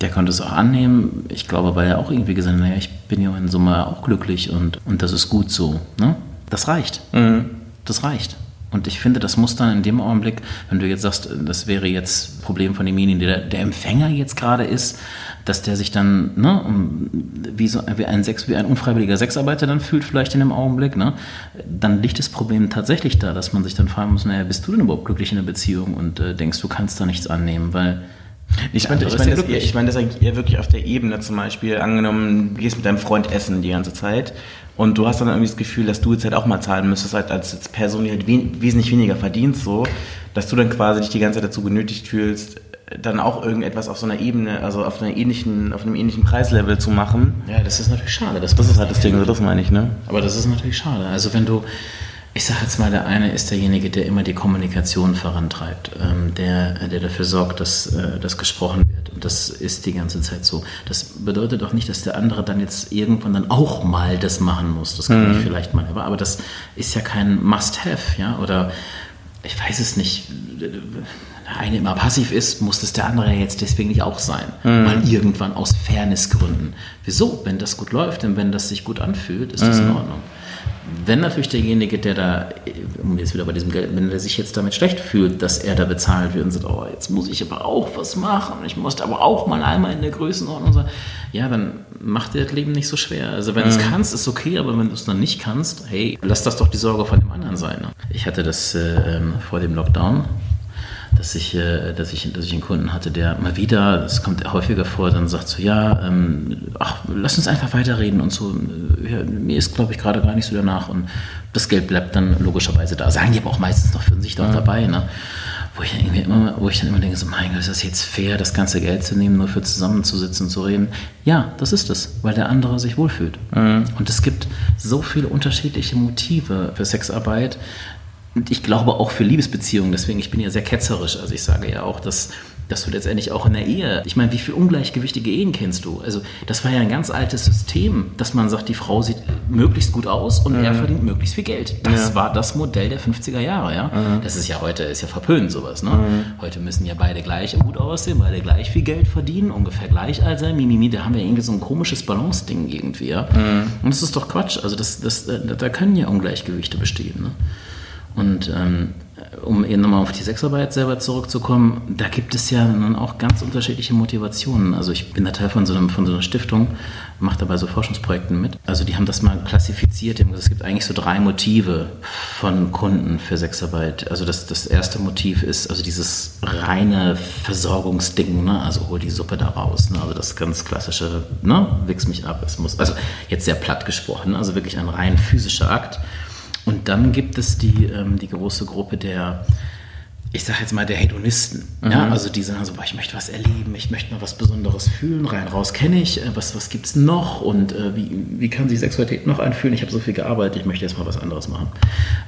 der konnte es auch annehmen, ich glaube, weil er auch irgendwie gesagt hat, naja, ich bin ja in Summe auch glücklich und, und das ist gut so, ne? Das reicht. Das reicht. Und ich finde, das muss dann in dem Augenblick, wenn du jetzt sagst, das wäre jetzt Problem von demjenigen, der der Empfänger jetzt gerade ist, dass der sich dann ne, wie, so, wie, ein Sex, wie ein unfreiwilliger Sexarbeiter dann fühlt, vielleicht in dem Augenblick, ne, dann liegt das Problem tatsächlich da, dass man sich dann fragen muss, naja, bist du denn überhaupt glücklich in der Beziehung? Und äh, denkst, du kannst da nichts annehmen, weil Ich meine ich ist mein, ja das, ich mein das eher wirklich auf der Ebene zum Beispiel, angenommen, du gehst mit deinem Freund essen die ganze Zeit und du hast dann irgendwie das Gefühl, dass du jetzt halt auch mal zahlen müsstest, halt als Person, die halt wesentlich weniger verdient, so, dass du dann quasi dich die ganze Zeit dazu genötigt fühlst, dann auch irgendetwas auf so einer Ebene, also auf einer ähnlichen, auf einem ähnlichen Preislevel zu machen. Ja, das ist natürlich schade. Das ist halt das Ding, so das meine ich, ne? Aber das ist natürlich schade. Also wenn du, ich sage jetzt mal, der eine ist derjenige, der immer die Kommunikation vorantreibt, ähm, der, der dafür sorgt, dass äh, das gesprochen wird. Und das ist die ganze Zeit so. Das bedeutet auch nicht, dass der andere dann jetzt irgendwann dann auch mal das machen muss. Das kann ich vielleicht mal, aber, aber das ist ja kein Must-Have, ja, oder ich weiß es nicht. der eine immer passiv ist, muss das der andere ja jetzt deswegen nicht auch sein. Mal irgendwann aus Fairnessgründen. Wieso? Wenn das gut läuft und wenn das sich gut anfühlt, ist das in Ordnung. Wenn natürlich derjenige, der da, um jetzt wieder bei diesem Geld, wenn der sich jetzt damit schlecht fühlt, dass er da bezahlt wird und sagt, oh, jetzt muss ich aber auch was machen, ich muss aber auch mal einmal in der Größenordnung sein, ja, dann macht dir das Leben nicht so schwer. Also wenn du es kannst, ist okay, aber wenn du es dann nicht kannst, hey, lass das doch die Sorge von dem anderen sein. Ne? Ich hatte das äh, ähm, vor dem Lockdown, dass ich, äh, dass, ich, dass ich einen Kunden hatte, der mal wieder, das kommt häufiger vor, dann sagt so, ja, ähm, ach, lass uns einfach weiterreden und so. Ja, mir ist, glaube ich, gerade gar nicht so danach und das Geld bleibt dann logischerweise da. Sagen die aber auch meistens noch für sich doch dabei, ne? Wo ich, dann irgendwie immer, wo ich dann immer denke, so, mein Gott, ist das jetzt fair, das ganze Geld zu nehmen, nur für zusammenzusitzen und zu reden? Ja, das ist es, weil der andere sich wohlfühlt. Und es gibt so viele unterschiedliche Motive für Sexarbeit, und ich glaube auch für Liebesbeziehungen, deswegen, ich bin ja sehr ketzerisch. Also ich sage ja auch, dass, dass du letztendlich auch in der Ehe, ich meine, wie viele ungleichgewichtige Ehen kennst du? Also das war ja ein ganz altes System, dass man sagt, die Frau sieht möglichst gut aus und er verdient möglichst viel Geld. Das war das Modell der 50er Jahre, ja. Das ist ja heute, ist ja verpönt sowas, ne? Heute müssen ja beide gleich gut aussehen, beide gleich viel Geld verdienen, ungefähr gleich alt sein, mimimi, da haben wir irgendwie so ein komisches Balance-Ding irgendwie, ja. Und das ist doch Quatsch. Also das, das, da können ja Ungleichgewichte bestehen, ne? Und ähm, um eben nochmal auf die Sexarbeit selber zurückzukommen, da gibt es ja nun auch ganz unterschiedliche Motivationen. Also ich bin da Teil von so, einem, von so einer Stiftung, mache dabei so Forschungsprojekten mit. Also die haben das mal klassifiziert. Es gibt eigentlich so drei Motive von Kunden für Sexarbeit. Also das, das erste Motiv ist also dieses reine Versorgungsding, ne? also hol die Suppe da raus. Ne? Also das ganz klassische, ne? wichs mich ab. Es muss, also jetzt sehr platt gesprochen, also wirklich ein rein physischer Akt. Und dann gibt es die, ähm, die große Gruppe der, ich sage jetzt mal, der Hedonisten. Ja, also die sagen so, boah, ich möchte was erleben, ich möchte mal was Besonderes fühlen, rein raus kenne ich, äh, was, was gibt es noch und äh, wie, wie kann sich Sexualität noch anfühlen? Ich habe so viel gearbeitet, ich möchte jetzt mal was anderes machen.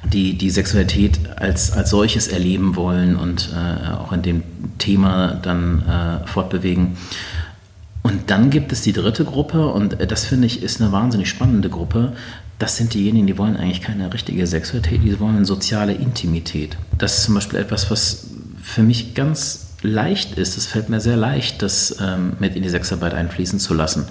Die, die Sexualität als, als solches erleben wollen und äh, auch in dem Thema dann äh, fortbewegen. Und dann gibt es die dritte Gruppe und äh, das finde ich ist eine wahnsinnig spannende Gruppe. Das sind diejenigen, die wollen eigentlich keine richtige Sexualität, die wollen soziale Intimität. Das ist zum Beispiel etwas, was für mich ganz leicht ist. Es fällt mir sehr leicht, das ähm, mit in die Sexarbeit einfließen zu lassen.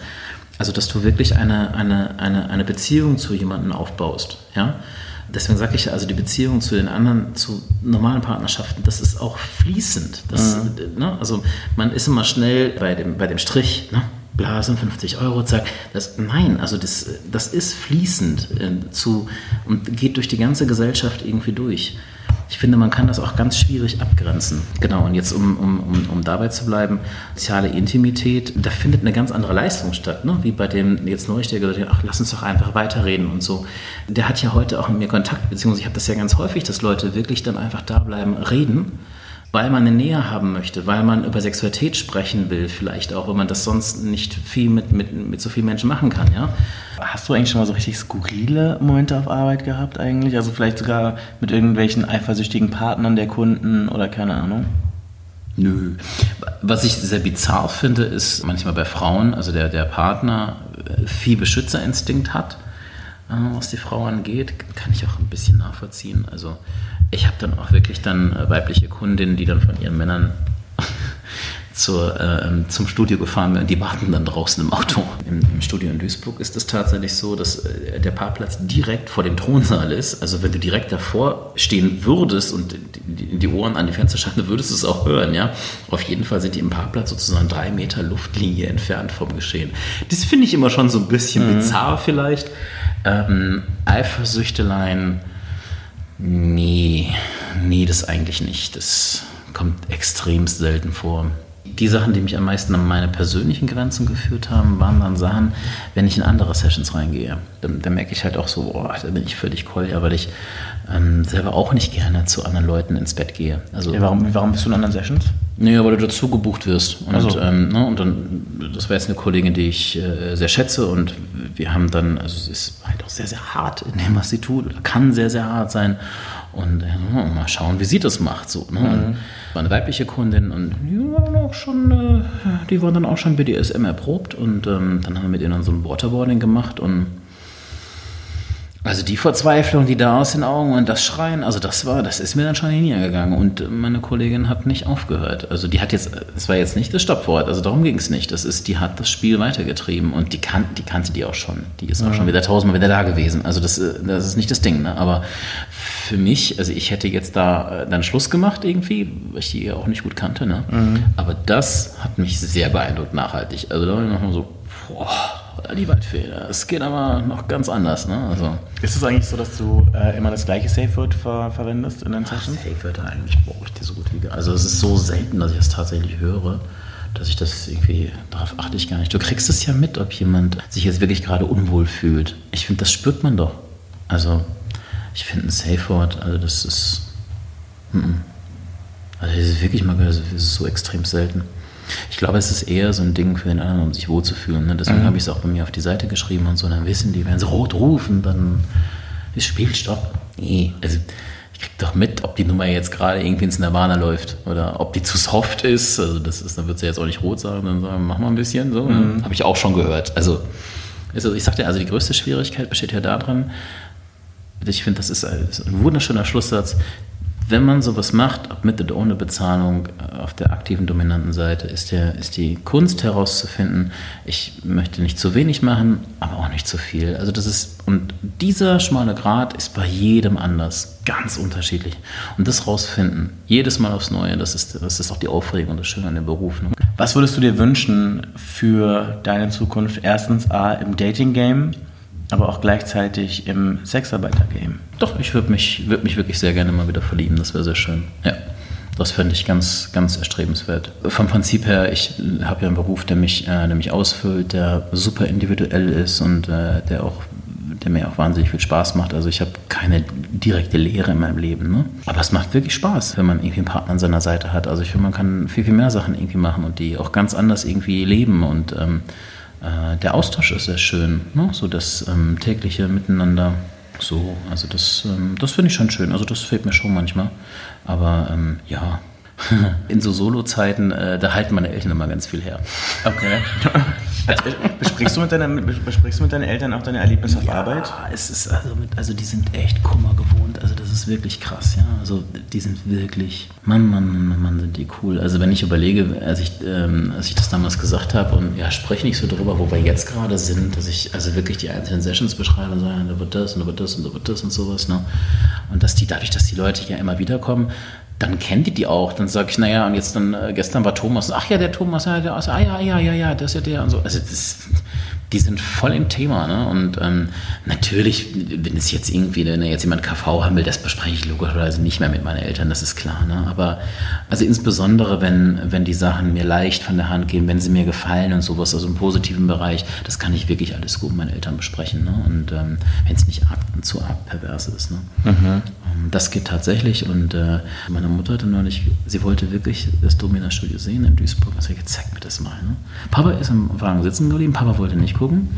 Also, dass du wirklich eine, eine, eine, eine Beziehung zu jemandem aufbaust. Ja? Deswegen sage ich ja, also die Beziehung zu den anderen, zu normalen Partnerschaften, das ist auch fließend. Das, ne? Also man ist immer schnell bei dem, bei dem Strich, ne? Blasen, 50 Euro, zack. Das, nein, also das, das ist fließend äh, zu, und geht durch die ganze Gesellschaft irgendwie durch. Ich finde, man kann das auch ganz schwierig abgrenzen. Genau, und jetzt, um, um, um, um dabei zu bleiben, soziale Intimität, da findet eine ganz andere Leistung statt, ne? wie bei dem jetzt neulich, der gesagt hat, ach, lass uns doch einfach weiterreden und so. Der hat ja heute auch mit mir Kontakt, beziehungsweise ich habe das ja ganz häufig, dass Leute wirklich dann einfach da bleiben, reden weil man eine Nähe haben möchte, weil man über Sexualität sprechen will, vielleicht auch, wenn man das sonst nicht viel mit, mit, mit so vielen Menschen machen kann, ja. Hast du eigentlich schon mal so richtig skurrile Momente auf Arbeit gehabt eigentlich? Also vielleicht sogar mit irgendwelchen eifersüchtigen Partnern der Kunden oder keine Ahnung? Nö. Was ich sehr bizarr finde, ist manchmal bei Frauen, also der, der Partner äh, viel Beschützerinstinkt hat, was die Frau angeht, kann ich auch ein bisschen nachvollziehen. Also ich habe dann auch wirklich dann äh, weibliche Kundinnen, die dann von ihren Männern zur, äh, zum Studio gefahren werden. Die warten dann draußen im Auto. Im, Im, Studio in Duisburg ist es tatsächlich so, dass äh, der Parkplatz direkt vor dem Thronsaal ist. Also wenn du direkt davor stehen würdest und die, die Ohren an die Fenster schalten, würdest du es auch hören. Ja, auf jeden Fall sind die im Parkplatz sozusagen drei Meter Luftlinie entfernt vom Geschehen. Das finde ich immer schon so ein bisschen mhm. bizarr vielleicht. Ähm, Eifersüchteleien Nee, nee, das eigentlich nicht. Das kommt extrem selten vor. Die Sachen, die mich am meisten an meine persönlichen Grenzen geführt haben, waren dann Sachen, wenn ich in andere Sessions reingehe. Dann, dann merke ich halt auch so, boah, da bin ich völlig Kolja, weil ich ähm, selber auch nicht gerne zu anderen Leuten ins Bett gehe. Also, ja, warum, warum bist du in anderen Sessions? Naja, weil du dazu gebucht wirst. Und, Also. ähm, ne, und dann, das war jetzt eine Kollegin, die ich äh, sehr schätze und wir haben dann, also es ist halt auch sehr, sehr hart in dem, was sie tut, oder kann sehr, sehr hart sein. Und äh, mal schauen, wie sie das macht. So, ne? Und war eine weibliche Kundin und die waren auch schon, äh, die waren dann auch schon BDSM erprobt und ähm, dann haben wir mit ihr dann so ein Waterboarding gemacht und Also die Verzweiflung, die da aus den Augen und das Schreien, also das war, das ist mir dann schon hingegangen und meine Kollegin hat nicht aufgehört. Also die hat jetzt, es war jetzt nicht das Stoppwort, also darum ging es nicht. Das ist, die hat das Spiel weitergetrieben und die, kan die kannte die auch schon. Die ist auch schon wieder tausendmal wieder da gewesen. Also das, das ist nicht das Ding, ne? Aber für mich, also ich hätte jetzt da äh, dann Schluss gemacht irgendwie, weil ich die auch nicht gut kannte, ne? Aber das hat mich sehr beeindruckt nachhaltig. Also da war ich nochmal so, boah, die Waldfee, das geht aber noch ganz anders, ne? Also Ist es eigentlich so, dass du äh, immer das gleiche Safe Word ver verwendest in deinen Sessions? Safe-Wörter eigentlich brauche ich die so gut wie gar Also es ist so selten, dass ich das tatsächlich höre, dass ich das irgendwie, darauf achte ich gar nicht. Du kriegst es ja mit, ob jemand sich jetzt wirklich gerade unwohl fühlt. Ich finde, das spürt man doch. Also ich finde ein Safe-Wort, also das ist, mhm. also das ist wirklich mal, das ist so extrem selten. Ich glaube, es ist eher so ein Ding für den anderen, um sich wohlzufühlen. Ne? Deswegen habe ich es auch bei mir auf die Seite geschrieben und so. Dann wissen die, wenn sie rot rufen, dann ist Spielstopp. Nee, also ich krieg doch mit, ob die Nummer jetzt gerade irgendwie ins Nirvana läuft oder ob die zu soft ist. Also das ist, dann wird sie jetzt auch nicht rot sagen, dann sagen, mach mal ein bisschen so. Ne? Habe ich auch schon gehört. Also, also ich sagte, also die größte Schwierigkeit besteht ja darin, ich finde, das ist ein, wunderschöner Schlusssatz. Wenn man sowas macht, ob mit oder ohne Bezahlung, äh, auf der aktiven dominanten Seite, ist, der, ist die Kunst herauszufinden, ich möchte nicht zu wenig machen, aber auch nicht zu viel. Also das ist, und dieser schmale Grat ist bei jedem anders, ganz unterschiedlich. Und das rausfinden, jedes Mal aufs Neue, das ist, das ist auch die Aufregung und das Schöne an dem Beruf. Ne? Was würdest du dir wünschen für deine Zukunft? Erstens A im Dating-Game, aber auch gleichzeitig im Sexarbeiter-Game. Doch, ich würde mich, würd mich wirklich sehr gerne mal wieder verlieben, das wäre sehr schön. Ja. Das fände ich ganz, ganz erstrebenswert. Vom Prinzip her, ich habe ja einen Beruf, der mich, äh, der mich ausfüllt, der super individuell ist und äh, der auch der mir auch wahnsinnig viel Spaß macht. Also ich habe keine direkte Lehre in meinem Leben. Ne? Aber es macht wirklich Spaß, wenn man irgendwie einen Partner an seiner Seite hat. Also ich finde, man kann viel, viel mehr Sachen irgendwie machen und die auch ganz anders irgendwie leben. Und ähm, äh, der Austausch ist sehr schön. Ne? So das ähm, tägliche Miteinander. So, also das, ähm, das finde ich schon schön. Also das fehlt mir schon manchmal. Aber ähm, ja, in so Solo-Zeiten, äh, da halten meine Eltern immer ganz viel her. Okay. besprichst, du mit deinen, besprichst du mit deinen Eltern auch deine Erlebnisse auf Arbeit? Ja, es ist also, mit, also die sind echt Kummer gewohnt. Also das ist wirklich krass, ja. Also die sind wirklich, Mann, Mann, Mann, Mann, sind die cool. Also wenn ich überlege, als ich, ähm, als ich das damals gesagt habe und ja, spreche nicht so drüber, wo wir jetzt gerade sind, dass ich also wirklich die einzelnen Sessions beschreibe und sage, da wird das und da wird das und da wird das und sowas, ne? Und dass die, dadurch, dass die Leute ja immer wieder kommen, dann kennt die die auch. Dann sage ich, naja, und jetzt dann, äh, gestern war Thomas, ach ja, der Thomas, ja, der, also, ah ja, ja, ja, ja, das ist ja der und so. Also das, die sind voll im Thema, ne? Und ähm, natürlich, wenn es jetzt irgendwie, wenn jetzt jemand KV haben will, das bespreche ich logischerweise nicht mehr mit meinen Eltern, das ist klar, ne? Aber also insbesondere, wenn, wenn die Sachen mir leicht von der Hand gehen, wenn sie mir gefallen und sowas, also im positiven Bereich, das kann ich wirklich alles gut mit meinen Eltern besprechen, ne? Und ähm, wenn es nicht arg, zu arg pervers ist, ne? Ähm, Das geht tatsächlich und äh, meine Mutter hatte neulich, sie wollte wirklich das Domina-Studio sehen in Duisburg. Also zeig mir das mal. Ne? Papa ist am Wagen sitzen geblieben, Papa wollte nicht gucken.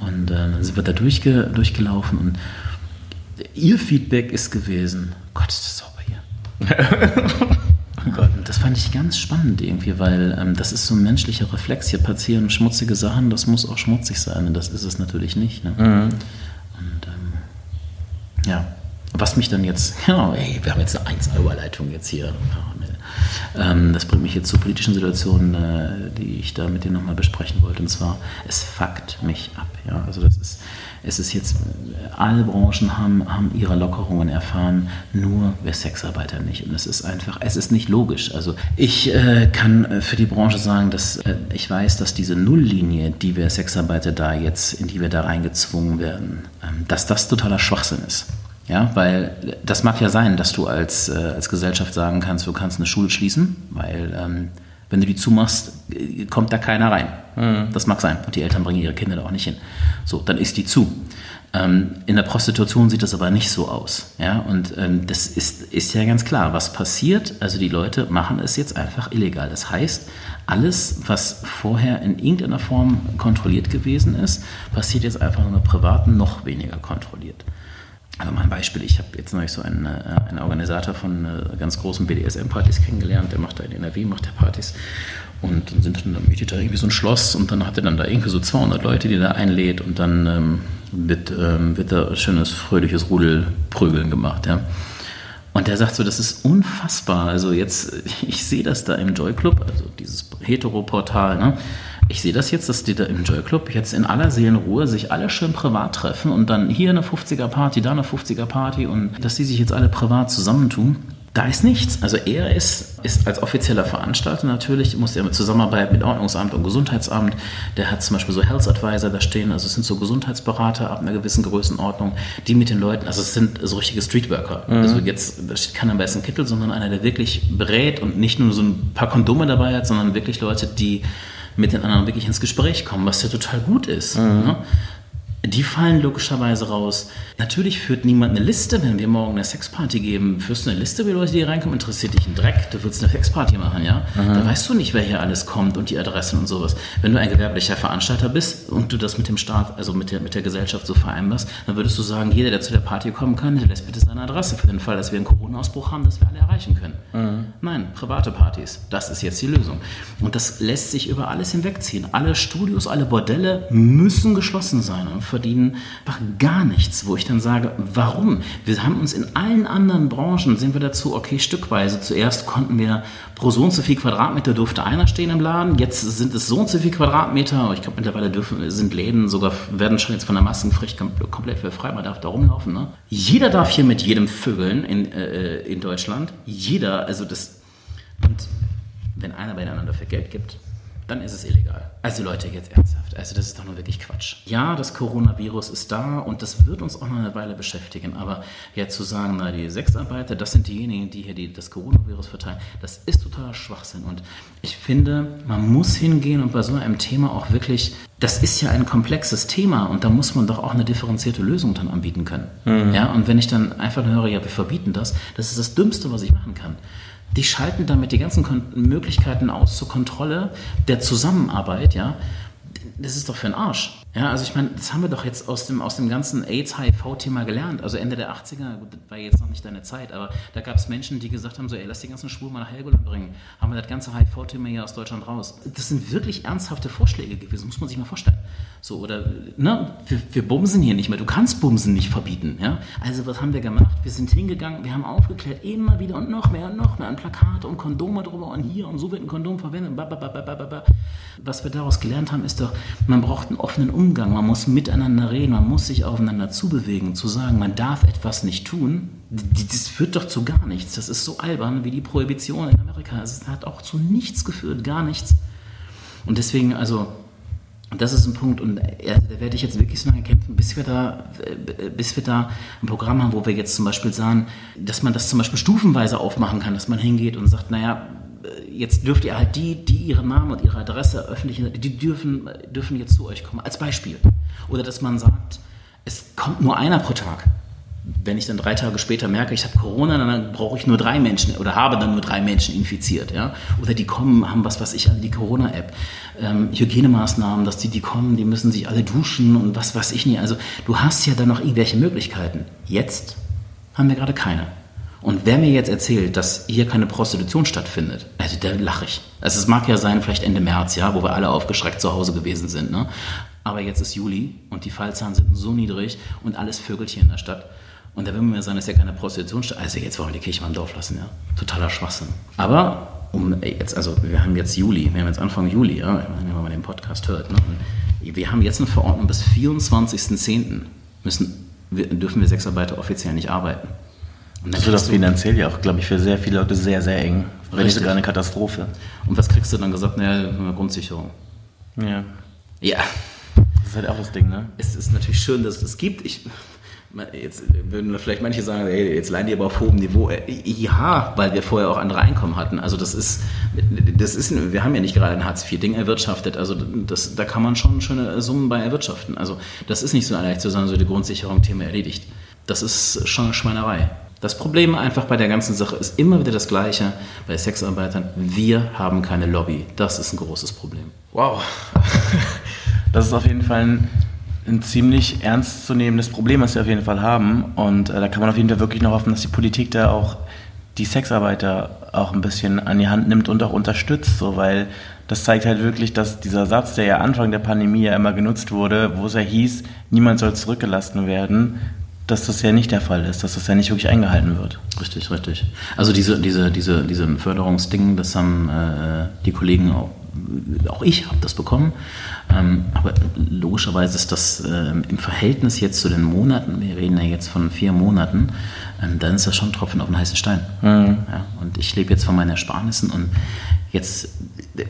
Und äh, dann sind wir da durchge durchgelaufen und ihr Feedback ist gewesen, Gott, ist das sauber hier. Und Das fand ich ganz spannend irgendwie, weil ähm, das ist so ein menschlicher Reflex. Hier passieren schmutzige Sachen, das muss auch schmutzig sein und das ist es natürlich nicht. Ne? Und ähm, ja, was mich dann jetzt, genau, ey, wir haben jetzt eine 1 Überleitung jetzt hier. Ähm, das bringt mich jetzt zur politischen Situation, äh, die ich da mit dir nochmal besprechen wollte. Und zwar, es fuckt mich ab. Ja? Also das ist, es ist jetzt, alle Branchen haben, haben ihre Lockerungen erfahren, nur wir Sexarbeiter nicht. Und es ist einfach, es ist nicht logisch. Also ich äh, kann äh, für die Branche sagen, dass äh, ich weiß, dass diese Nulllinie, die wir Sexarbeiter da jetzt, in die wir da reingezwungen werden, ähm, dass das totaler Schwachsinn ist. Ja, weil das mag ja sein, dass du als, äh, als Gesellschaft sagen kannst, du kannst eine Schule schließen, weil ähm, wenn du die zumachst, äh, kommt da keiner rein. Das mag sein. Und die Eltern bringen ihre Kinder da auch nicht hin. So, dann ist die zu. Ähm, in der Prostitution sieht das aber nicht so aus. Ja? Und ähm, das ist, ist ja ganz klar, was passiert. Also die Leute machen es jetzt einfach illegal. Das heißt, alles, was vorher in irgendeiner Form kontrolliert gewesen ist, passiert jetzt einfach nur privaten noch weniger kontrolliert. Also mal ein Beispiel, ich habe jetzt neulich so einen, äh, einen Organisator von äh, ganz großen BDSM-Partys kennengelernt, der macht da in NRW, macht der Partys und dann sind dann, mietet er irgendwie so ein Schloss und dann hat er dann da irgendwie so 200 Leute, die er da einlädt und dann ähm, wird, ähm, wird da schönes, fröhliches Rudelprügeln gemacht, ja. Und der sagt so, das ist unfassbar. Also jetzt, ich sehe das da im Joy Club, also dieses Hetero-Portal, ne? Ich sehe das jetzt, dass die da im Joy Club jetzt in aller Seelenruhe sich alle schön privat treffen und dann hier eine 50er Party, da eine 50er Party und dass die sich jetzt alle privat zusammentun. Da ist nichts. Also er ist, ist als offizieller Veranstalter natürlich, muss er mit Zusammenarbeit mit Ordnungsamt und Gesundheitsamt, der hat zum Beispiel so Health Advisor da stehen, also es sind so Gesundheitsberater ab einer gewissen Größenordnung, die mit den Leuten, also es sind so richtige Streetworker. Mhm. Also jetzt, da steht keiner weißen Kittel, sondern einer, der wirklich berät und nicht nur so ein paar Kondome dabei hat, sondern wirklich Leute, die mit den anderen wirklich ins Gespräch kommen, was ja total gut ist. Mhm. Ne? Die fallen logischerweise raus. Natürlich führt niemand eine Liste, wenn wir morgen eine Sexparty geben. Führst du eine Liste, wie Leute, die hier reinkommen? Interessiert dich ein Dreck? Du willst eine Sexparty machen, ja? Mhm. Da weißt du nicht, wer hier alles kommt und die Adressen und sowas. Wenn du ein gewerblicher Veranstalter bist und du das mit dem Staat, also mit der, mit der Gesellschaft so vereinbarst, dann würdest du sagen, jeder, der zu der Party kommen kann, der lässt bitte seine Adresse für den Fall, dass wir einen Corona-Ausbruch haben, dass wir alle erreichen können. Mhm. Nein, private Partys. Das ist jetzt die Lösung. Und das lässt sich über alles hinwegziehen. Alle Studios, alle Bordelle müssen geschlossen sein und verdienen einfach gar nichts, wo ich dann sage, warum? Wir haben uns in allen anderen Branchen, sind wir dazu, okay, stückweise. Zuerst konnten wir pro so und so viel Quadratmeter durfte einer stehen im Laden, jetzt sind es so und so viel Quadratmeter. Ich glaube, mittlerweile dürfen, sind Läden sogar, werden schon jetzt von der Maskenpflicht komplett frei, man darf da rumlaufen. Ne? Jeder darf hier mit jedem vögeln in, äh, in Deutschland. Jeder, also das, und wenn einer beieinander für Geld gibt, dann ist es illegal. Also Leute, jetzt ernsthaft. Also das ist doch nur wirklich Quatsch. Ja, das Coronavirus ist da und das wird uns auch noch eine Weile beschäftigen. Aber jetzt zu sagen, na, die Sexarbeiter, das sind diejenigen, die hier die, das Coronavirus verteilen, das ist totaler Schwachsinn. Und ich finde, man muss hingehen und bei so einem Thema auch wirklich, das ist ja ein komplexes Thema und da muss man doch auch eine differenzierte Lösung dann anbieten können. Mhm. Ja, und wenn ich dann einfach höre, ja, wir verbieten das, das ist das Dümmste, was ich machen kann die schalten damit die ganzen Möglichkeiten aus zur Kontrolle der Zusammenarbeit, ja. Das ist doch für den Arsch. Ja, also ich meine, das haben wir doch jetzt aus dem, aus dem ganzen AIDS-HIV-Thema gelernt. Also Ende der 80er, gut, das war jetzt noch nicht deine Zeit, aber da gab es Menschen, die gesagt haben, so, ey, lass die ganzen Schwulen mal nach Helgoland bringen. Haben wir das ganze HIV-Thema hier aus Deutschland raus. Das sind wirklich ernsthafte Vorschläge gewesen, muss man sich mal vorstellen. So, oder, ne, wir, wir bumsen hier nicht mehr. Du kannst Bumsen nicht verbieten, ja. Also was haben wir gemacht? Wir sind hingegangen, wir haben aufgeklärt, immer wieder und noch mehr und noch mehr an Plakate und Kondome drüber und hier und so wird ein Kondom verwendet. Was wir daraus gelernt haben, ist doch, man braucht einen offenen Umgang Umgang, man muss miteinander reden, man muss sich aufeinander zubewegen. Zu sagen, man darf etwas nicht tun, das führt doch zu gar nichts. Das ist so albern wie die Prohibition in Amerika. Es hat auch zu nichts geführt, gar nichts. Und deswegen, also, das ist ein Punkt, und äh, da werde ich jetzt wirklich so lange kämpfen, bis wir da, äh, bis wir da ein Programm haben, wo wir jetzt zum Beispiel sagen, dass man das zum Beispiel stufenweise aufmachen kann, dass man hingeht und sagt, naja, jetzt dürft ihr halt die, die ihren Namen und ihre Adresse öffentlich, die dürfen, dürfen jetzt zu euch kommen, als Beispiel. Oder dass man sagt, es kommt nur einer pro Tag. Wenn ich dann drei Tage später merke, ich habe Corona, dann brauche ich nur drei Menschen oder habe dann nur drei Menschen infiziert. Ja? Oder die kommen, haben was, was ich, die Corona-App. Ähm, Hygienemaßnahmen, dass die, die kommen, die müssen sich alle duschen und was weiß ich nicht. Also du hast ja dann noch irgendwelche Möglichkeiten. Jetzt haben wir gerade keine. Und wer mir jetzt erzählt, dass hier keine Prostitution stattfindet, also da lache ich. Also es mag ja sein, vielleicht Ende März, ja, wo wir alle aufgeschreckt zu Hause gewesen sind. Ne? Aber jetzt ist Juli und die Fallzahlen sind so niedrig und alles vögelt hier in der Stadt. Und da will man mir sagen, dass ja keine Prostitution statt. Also jetzt wollen wir die Kirche mal im Dorf lassen, ja. Totaler Schwachsinn. Aber um jetzt, also wir haben jetzt Juli, wir haben jetzt Anfang Juli, ja, wenn man den Podcast hört. Ne? Wir haben jetzt eine Verordnung bis 24.10. müssen, dürfen wir Sexarbeiter offiziell nicht arbeiten. Und das wird auch finanziell ja auch, glaube ich, für sehr viele Leute sehr, sehr eng. Wenn nicht sogar eine Katastrophe. Und was kriegst du dann gesagt? Naja, Grundsicherung. Ja. Ja. Das ist halt auch das Ding, ne? Es ist natürlich schön, dass es das gibt. Ich, jetzt würden vielleicht manche sagen, ey, jetzt leihen die aber auf hohem Niveau. Äh, ja, weil wir vorher auch andere Einkommen hatten. Also das ist, das ist, wir haben ja nicht gerade ein Hartz-IV-Ding erwirtschaftet. Also das, da kann man schon schöne Summen bei erwirtschaften. Also das ist nicht so leicht zu sagen, so die Grundsicherung, Thema erledigt. Das ist schon eine Schweinerei. Das Problem einfach bei der ganzen Sache ist immer wieder das Gleiche bei Sexarbeitern. Wir haben keine Lobby. Das ist ein großes Problem. Wow. Das ist auf jeden Fall ein, ein ziemlich ernstzunehmendes Problem, was wir auf jeden Fall haben. Und äh, da kann man auf jeden Fall wirklich noch hoffen, dass die Politik da auch die Sexarbeiter auch ein bisschen an die Hand nimmt und auch unterstützt, so weil das zeigt halt wirklich, dass dieser Satz, der ja Anfang der Pandemie ja immer genutzt wurde, wo es ja hieß, niemand soll zurückgelassen werden, dass das ja nicht der Fall ist, dass das ja nicht wirklich eingehalten wird. Richtig, richtig. Also diese, diese, diese, diese Förderungsding, das haben äh, die Kollegen auch, auch ich habe das bekommen. Ähm, aber logischerweise ist das äh, im Verhältnis jetzt zu den Monaten, wir reden ja jetzt von vier Monaten, ähm, dann ist das schon ein Tropfen auf den heißen Stein. Mhm. Ja, und ich lebe jetzt von meinen Ersparnissen und jetzt,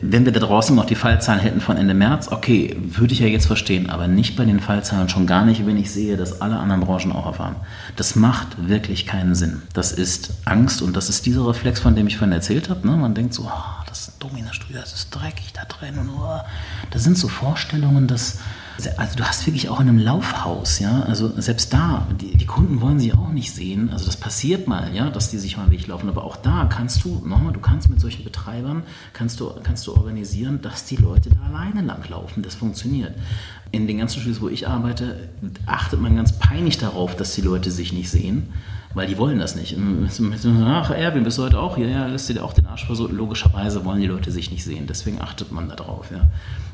wenn wir da draußen noch die Fallzahlen hätten von Ende März, okay, würde ich ja jetzt verstehen, aber nicht bei den Fallzahlen, schon gar nicht, wenn ich sehe, dass alle anderen Branchen auch erfahren. Das macht wirklich keinen Sinn. Das ist Angst und das ist dieser Reflex, von dem ich vorhin erzählt habe. Ne? Man denkt so, oh, das Domina-Studio, das ist dreckig da drin und oh. das sind so Vorstellungen, dass also du hast wirklich auch in einem Laufhaus, ja, also selbst da, die, die, Kunden wollen sie auch nicht sehen, also das passiert mal, ja, dass die sich mal weglaufen, aber auch da kannst du, nochmal, du kannst mit solchen Betreibern, kannst du, kannst du organisieren, dass die Leute da alleine langlaufen, das funktioniert. In den ganzen Studios, wo ich arbeite, achtet man ganz peinlich darauf, dass die Leute sich nicht sehen, weil die wollen das nicht. Ach, Erwin, bist du heute auch hier? Ja, lässt dir auch den Arsch versuchen. Logischerweise wollen die Leute sich nicht sehen, deswegen achtet man darauf, ja.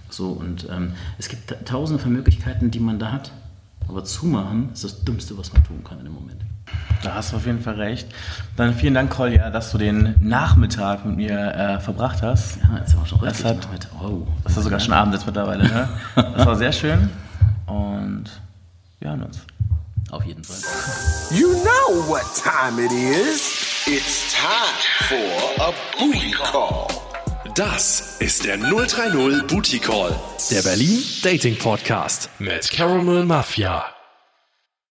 So, und ähm, es gibt tausende von Möglichkeiten, die man da hat. Aber zumachen ist das Dümmste, was man tun kann in dem Moment. Da hast du auf jeden Fall recht. Dann vielen Dank, Kolja, dass du den Nachmittag mit mir äh, verbracht hast. Ja, jetzt war schon richtig das hat, oh, das ist sogar schon Abend jetzt mittlerweile. Ne? Das war sehr schön. Und wir hören uns. Auf jeden Fall. You know what time it is. It's time for a booty call. Das ist der 030 Booty Call, der Berlin Dating Podcast mit Caramel Mafia.